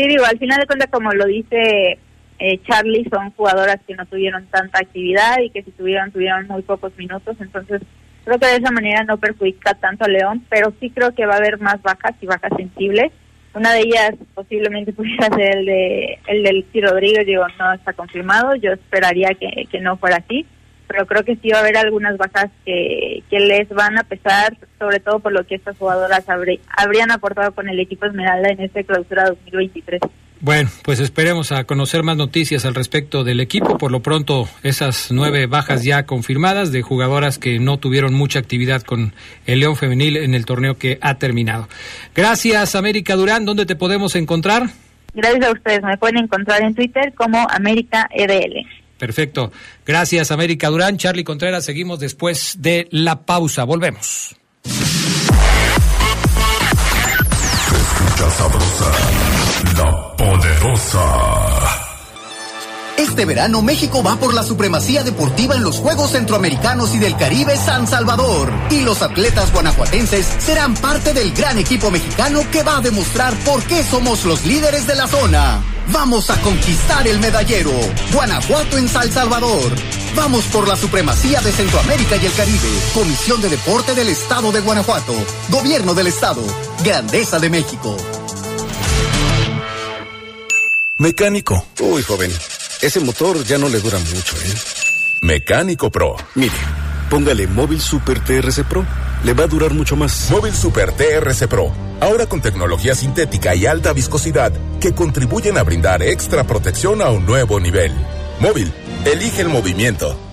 Sí, digo, al final de cuentas, como lo dice eh, Charlie, son jugadoras que no tuvieron tanta actividad y que si tuvieron, tuvieron muy pocos minutos, entonces creo que de esa manera no perjudica tanto a León, pero sí creo que va a haber más bajas y bajas sensibles una de ellas posiblemente *laughs* pudiera ser el de el del. Rodríguez, digo, no está confirmado, yo esperaría que, que no fuera así, pero creo que sí va a haber algunas bajas que, que les van a pesar, sobre todo por lo que estas jugadoras habrían aportado con el equipo Esmeralda en esta clausura 2023. Bueno, pues esperemos a conocer más noticias al respecto del equipo. Por lo pronto, esas nueve bajas ya confirmadas de jugadoras que no tuvieron mucha actividad con el León Femenil en el torneo que ha terminado. Gracias, América Durán. ¿Dónde te podemos encontrar? Gracias a ustedes. Me pueden encontrar en Twitter como América EDL. Perfecto. Gracias, América Durán. Charlie Contreras, seguimos después de la pausa. Volvemos. La Poderosa. Este verano México va por la supremacía deportiva en los Juegos Centroamericanos y del Caribe San Salvador. Y los atletas guanajuatenses serán parte del gran equipo mexicano que va a demostrar por qué somos los líderes de la zona. Vamos a conquistar el medallero. Guanajuato en San Salvador. Vamos por la supremacía de Centroamérica y el Caribe. Comisión de Deporte del Estado de Guanajuato. Gobierno del Estado. Grandeza de México. Mecánico. Uy, joven. Ese motor ya no le dura mucho, ¿eh? Mecánico Pro. Mire, póngale Móvil Super TRC Pro. Le va a durar mucho más. Móvil Super TRC Pro. Ahora con tecnología sintética y alta viscosidad que contribuyen a brindar extra protección a un nuevo nivel. Móvil, elige el movimiento.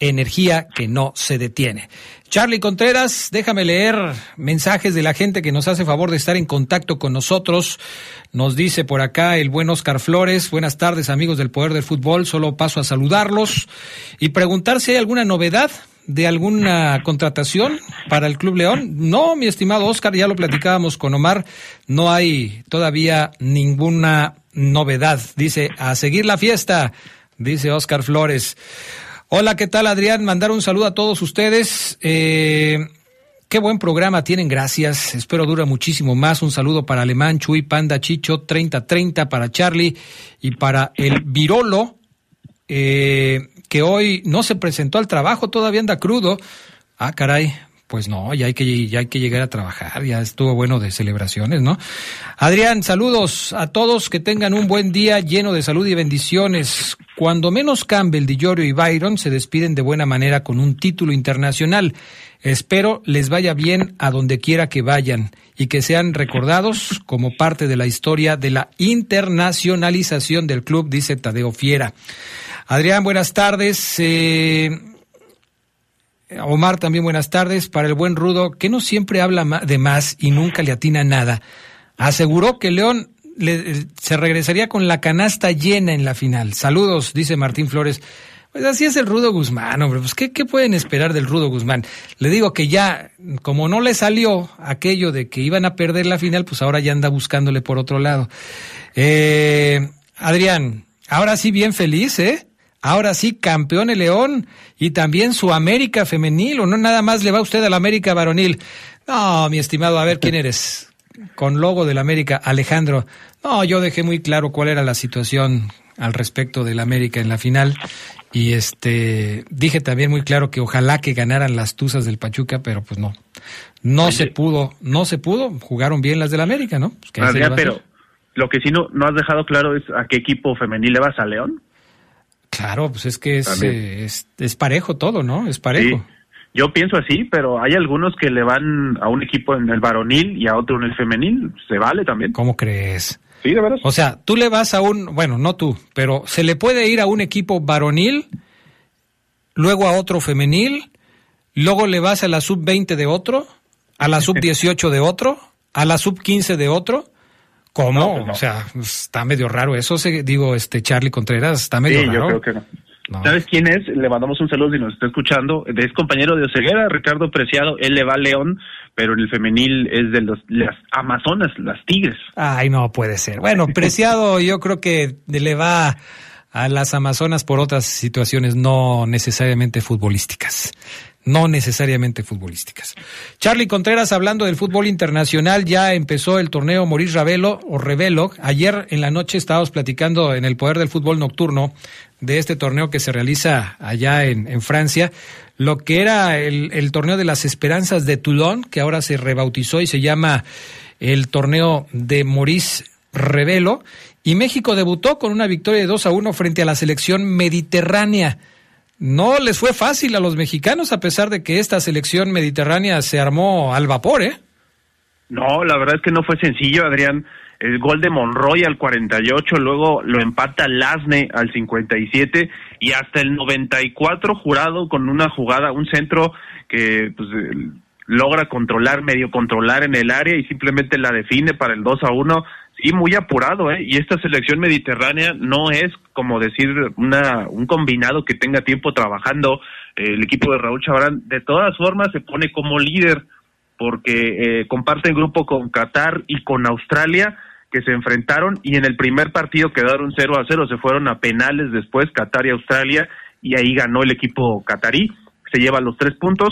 energía que no se detiene. Charlie Contreras, déjame leer mensajes de la gente que nos hace favor de estar en contacto con nosotros. Nos dice por acá el buen Oscar Flores, buenas tardes amigos del Poder del Fútbol, solo paso a saludarlos y preguntar si hay alguna novedad de alguna contratación para el Club León. No, mi estimado Oscar, ya lo platicábamos con Omar, no hay todavía ninguna novedad. Dice, a seguir la fiesta, dice Oscar Flores. Hola, ¿qué tal Adrián? Mandar un saludo a todos ustedes. Eh, qué buen programa tienen, gracias. Espero dura muchísimo más. Un saludo para Alemán, Chuy, Panda, Chicho, 3030 para Charlie y para el Virolo. Eh, que hoy no se presentó al trabajo, todavía anda crudo. Ah, caray, pues no, ya hay que ya hay que llegar a trabajar, ya estuvo bueno de celebraciones, ¿no? Adrián, saludos a todos, que tengan un buen día lleno de salud y bendiciones. Cuando menos Campbell, Dillorio y Byron se despiden de buena manera con un título internacional. Espero les vaya bien a donde quiera que vayan y que sean recordados como parte de la historia de la internacionalización del club, dice Tadeo Fiera. Adrián, buenas tardes. Eh, Omar, también buenas tardes. Para el buen Rudo, que no siempre habla de más y nunca le atina nada, aseguró que León se regresaría con la canasta llena en la final. Saludos, dice Martín Flores. Pues así es el Rudo Guzmán, hombre. Pues ¿qué, ¿qué, pueden esperar del Rudo Guzmán? Le digo que ya, como no le salió aquello de que iban a perder la final, pues ahora ya anda buscándole por otro lado. Eh, Adrián, ahora sí bien feliz, ¿eh? Ahora sí, campeón el León y también su América femenil, o no nada más le va usted a la América varonil. No, mi estimado, a ver quién eres. Con logo del América, Alejandro. No, yo dejé muy claro cuál era la situación al respecto del América en la final y este dije también muy claro que ojalá que ganaran las Tuzas del Pachuca, pero pues no. No se pudo, no se pudo, jugaron bien las del América, ¿no? Pues, pero lo que sí no, no has dejado claro es a qué equipo femenil le vas a León. Claro, pues es que eh, es, es, parejo todo, ¿no? Es parejo. Yo pienso así, pero hay algunos que le van a un equipo en el varonil y a otro en el femenil. Se vale también. ¿Cómo crees? Sí, de verdad. O sea, tú le vas a un, bueno, no tú, pero se le puede ir a un equipo varonil, luego a otro femenil, luego le vas a la sub-20 de otro, a la sub-18 de otro, a la sub-15 de otro. ¿Cómo? Pues o sea, está medio raro eso, digo, este Charlie Contreras, está medio sí, raro. Yo creo que no. ¿Sabes quién es? Le mandamos un saludo si nos está escuchando. Es compañero de Oseguera, Ricardo Preciado. Él le va a León, pero en el femenil es de los, las Amazonas, las Tigres. Ay, no puede ser. Bueno, *laughs* Preciado yo creo que le va a las Amazonas por otras situaciones no necesariamente futbolísticas no necesariamente futbolísticas. Charlie Contreras, hablando del fútbol internacional, ya empezó el torneo Moris Ravelo o Revelo. Ayer en la noche estábamos platicando en el Poder del Fútbol Nocturno de este torneo que se realiza allá en, Francia, lo que era el, el, torneo de las esperanzas de Toulon, que ahora se rebautizó y se llama el torneo de Maurice Revelo, y México debutó con una victoria de 2 a 1 frente a la selección mediterránea. No les fue fácil a los mexicanos a pesar de que esta selección mediterránea se armó al vapor, ¿eh? No, la verdad es que no fue sencillo, Adrián el gol de Monroy al 48, luego lo empata Lasne al 57 y hasta el 94 jurado con una jugada, un centro que pues, logra controlar, medio controlar en el área y simplemente la define para el 2 a 1. Sí, muy apurado, ¿eh? Y esta selección mediterránea no es, como decir, una, un combinado que tenga tiempo trabajando. el equipo de Raúl Chabrán, de todas formas, se pone como líder porque eh, el grupo con Qatar y con Australia que se enfrentaron y en el primer partido quedaron 0 a 0, se fueron a penales después Qatar y Australia y ahí ganó el equipo qatarí, se lleva los tres puntos,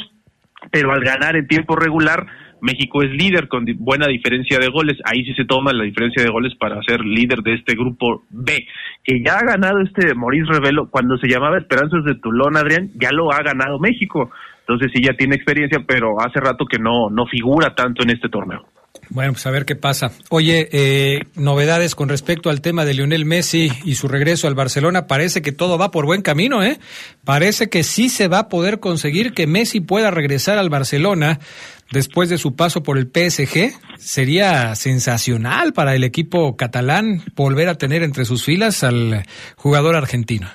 pero al ganar en tiempo regular México es líder con buena diferencia de goles, ahí sí se toma la diferencia de goles para ser líder de este grupo B, que ya ha ganado este Maurice Revelo cuando se llamaba Esperanzas de Tulón, Adrián, ya lo ha ganado México, entonces sí ya tiene experiencia, pero hace rato que no, no figura tanto en este torneo. Bueno, pues a ver qué pasa. Oye, eh, novedades con respecto al tema de Lionel Messi y su regreso al Barcelona. Parece que todo va por buen camino, ¿eh? Parece que sí se va a poder conseguir que Messi pueda regresar al Barcelona después de su paso por el PSG. Sería sensacional para el equipo catalán volver a tener entre sus filas al jugador argentino.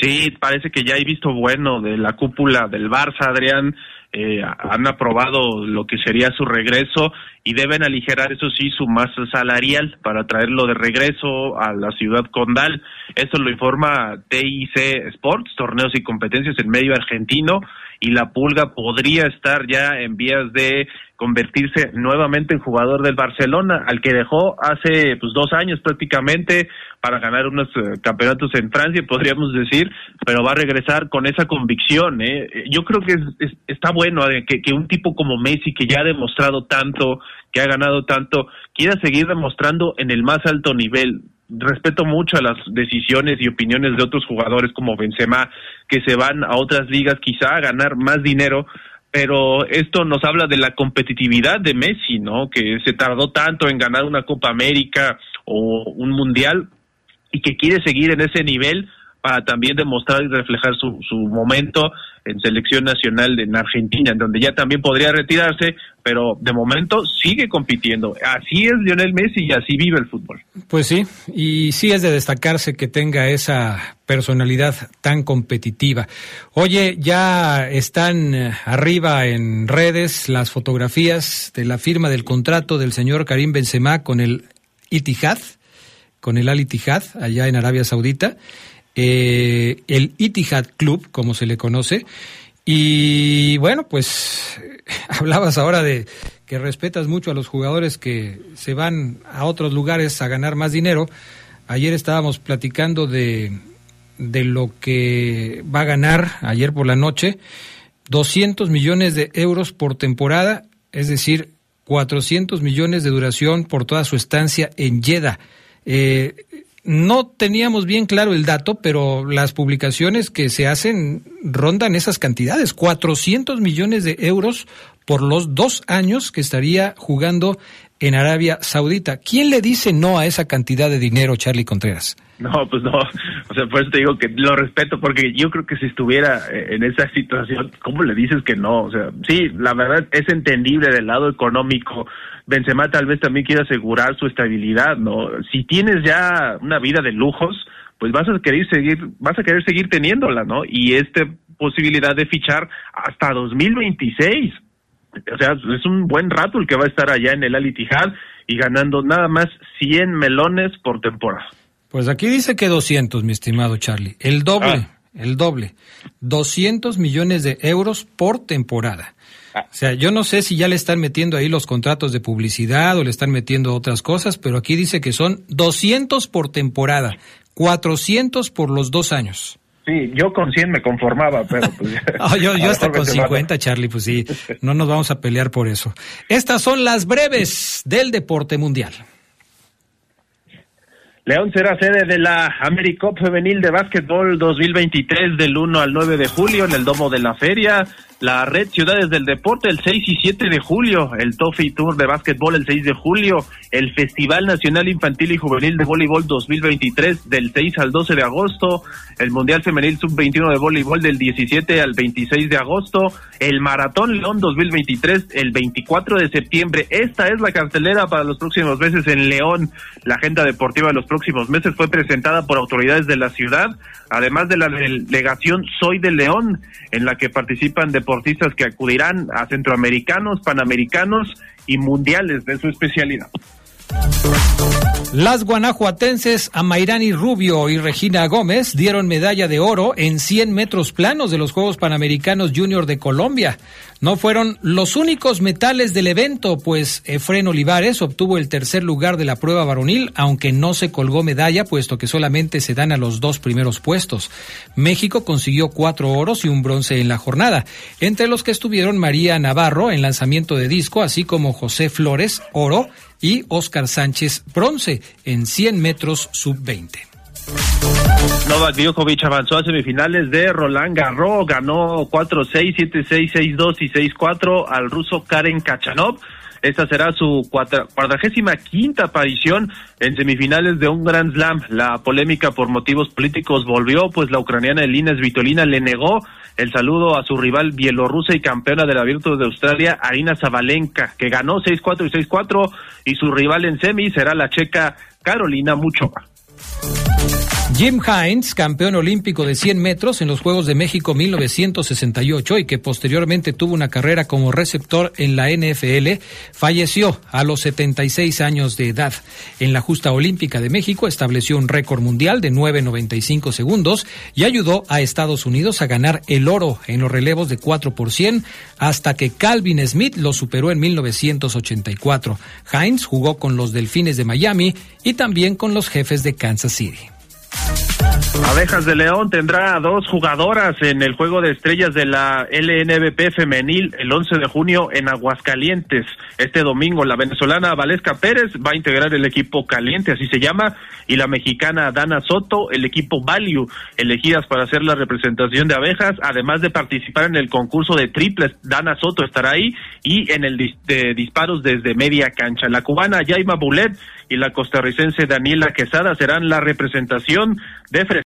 Sí, parece que ya hay visto bueno de la cúpula del Barça, Adrián. Eh, han aprobado lo que sería su regreso y deben aligerar, eso sí, su masa salarial para traerlo de regreso a la ciudad condal. Esto lo informa TIC Sports, torneos y competencias en medio argentino, y la Pulga podría estar ya en vías de convertirse nuevamente en jugador del Barcelona, al que dejó hace pues, dos años prácticamente para ganar unos eh, campeonatos en Francia, podríamos decir, pero va a regresar con esa convicción. ¿eh? Yo creo que está bueno eh, que, que un tipo como Messi, que ya ha demostrado tanto, que ha ganado tanto, quiera seguir demostrando en el más alto nivel. Respeto mucho a las decisiones y opiniones de otros jugadores como Benzema que se van a otras ligas quizá a ganar más dinero, pero esto nos habla de la competitividad de Messi, ¿no? Que se tardó tanto en ganar una Copa América o un Mundial y que quiere seguir en ese nivel para también demostrar y reflejar su, su momento en selección nacional en Argentina, en donde ya también podría retirarse, pero de momento sigue compitiendo. Así es Lionel Messi y así vive el fútbol. Pues sí, y sí es de destacarse que tenga esa personalidad tan competitiva. Oye, ya están eh, arriba en redes las fotografías de la firma del contrato del señor Karim Benzema con el Itihad, con el Al Itihad allá en Arabia Saudita eh, el Itihad Club, como se le conoce. Y bueno, pues *laughs* hablabas ahora de que respetas mucho a los jugadores que se van a otros lugares a ganar más dinero. Ayer estábamos platicando de, de lo que va a ganar ayer por la noche. 200 millones de euros por temporada, es decir, 400 millones de duración por toda su estancia en Jeddah. Eh, no teníamos bien claro el dato, pero las publicaciones que se hacen rondan esas cantidades, 400 millones de euros por los dos años que estaría jugando en Arabia Saudita. ¿Quién le dice no a esa cantidad de dinero, Charlie Contreras? No, pues no. O sea, por eso te digo que lo respeto, porque yo creo que si estuviera eh, en esa situación, ¿cómo le dices que no? O sea, sí, la verdad es entendible del lado económico Benzema tal vez también quiere asegurar su estabilidad, ¿no? Si tienes ya una vida de lujos, pues vas a querer seguir, vas a querer seguir teniéndola, ¿no? Y esta posibilidad de fichar hasta 2026. O sea, es un buen rato el que va a estar allá en el Al Ittihad y ganando nada más 100 melones por temporada. Pues aquí dice que 200, mi estimado Charlie. El doble, ah. el doble. 200 millones de euros por temporada. O sea, yo no sé si ya le están metiendo ahí los contratos de publicidad o le están metiendo otras cosas, pero aquí dice que son 200 por temporada, 400 por los dos años. Sí, yo con 100 me conformaba, pero pues... *laughs* yo, hasta con 50, Charlie, pues sí, no nos vamos a pelear por eso. Estas son las breves del deporte mundial. León será sede de la AmeriCup Femenil de Básquetbol 2023 del 1 al 9 de julio en el Domo de la Feria la red Ciudades del Deporte el 6 y 7 de julio, el Toffee Tour de Básquetbol el 6 de julio, el Festival Nacional Infantil y Juvenil de Voleibol 2023 del 6 al 12 de agosto, el Mundial Femenil Sub-21 de Voleibol del 17 al 26 de agosto, el Maratón León 2023 el 24 de septiembre. Esta es la cartelera para los próximos meses en León. La agenda deportiva de los próximos meses fue presentada por autoridades de la ciudad, además de la delegación Soy de León, en la que participan de deportistas que acudirán a centroamericanos, panamericanos y mundiales de su especialidad. Las guanajuatenses Amairani Rubio y Regina Gómez dieron medalla de oro en 100 metros planos de los Juegos Panamericanos Junior de Colombia. No fueron los únicos metales del evento, pues Efren Olivares obtuvo el tercer lugar de la prueba varonil, aunque no se colgó medalla, puesto que solamente se dan a los dos primeros puestos. México consiguió cuatro oros y un bronce en la jornada, entre los que estuvieron María Navarro en lanzamiento de disco, así como José Flores, oro, y Oscar Sánchez, bronce en 100 metros sub-20. Novak Djokovic avanzó a semifinales de Roland Garros, ganó 4-6, 7-6, 6-2 y 6-4 al ruso Karen Kachanov. Esta será su cuadragésima quinta aparición en semifinales de un Grand Slam. La polémica por motivos políticos volvió, pues la ucraniana Elina Svitolina le negó el saludo a su rival bielorrusa y campeona del Abierto de Australia, Arina Zabalenka, que ganó 6-4 y 6-4, y su rival en semi será la checa Carolina Muchova. Jim Hines, campeón olímpico de 100 metros en los Juegos de México 1968 y que posteriormente tuvo una carrera como receptor en la NFL, falleció a los 76 años de edad. En la justa olímpica de México estableció un récord mundial de 9.95 segundos y ayudó a Estados Unidos a ganar el oro en los relevos de 4 por 100 hasta que Calvin Smith lo superó en 1984. Hines jugó con los Delfines de Miami y también con los Jefes de Kansas Abejas de León tendrá dos jugadoras en el juego de estrellas de la LNBP femenil el 11 de junio en Aguascalientes. Este domingo la venezolana Valesca Pérez va a integrar el equipo caliente, así se llama, y la mexicana Dana Soto, el equipo Value, elegidas para hacer la representación de abejas, además de participar en el concurso de triples. Dana Soto estará ahí y en el de disparos desde media cancha. La cubana Yaima Bulet y la costarricense Daniela Quesada serán la representación de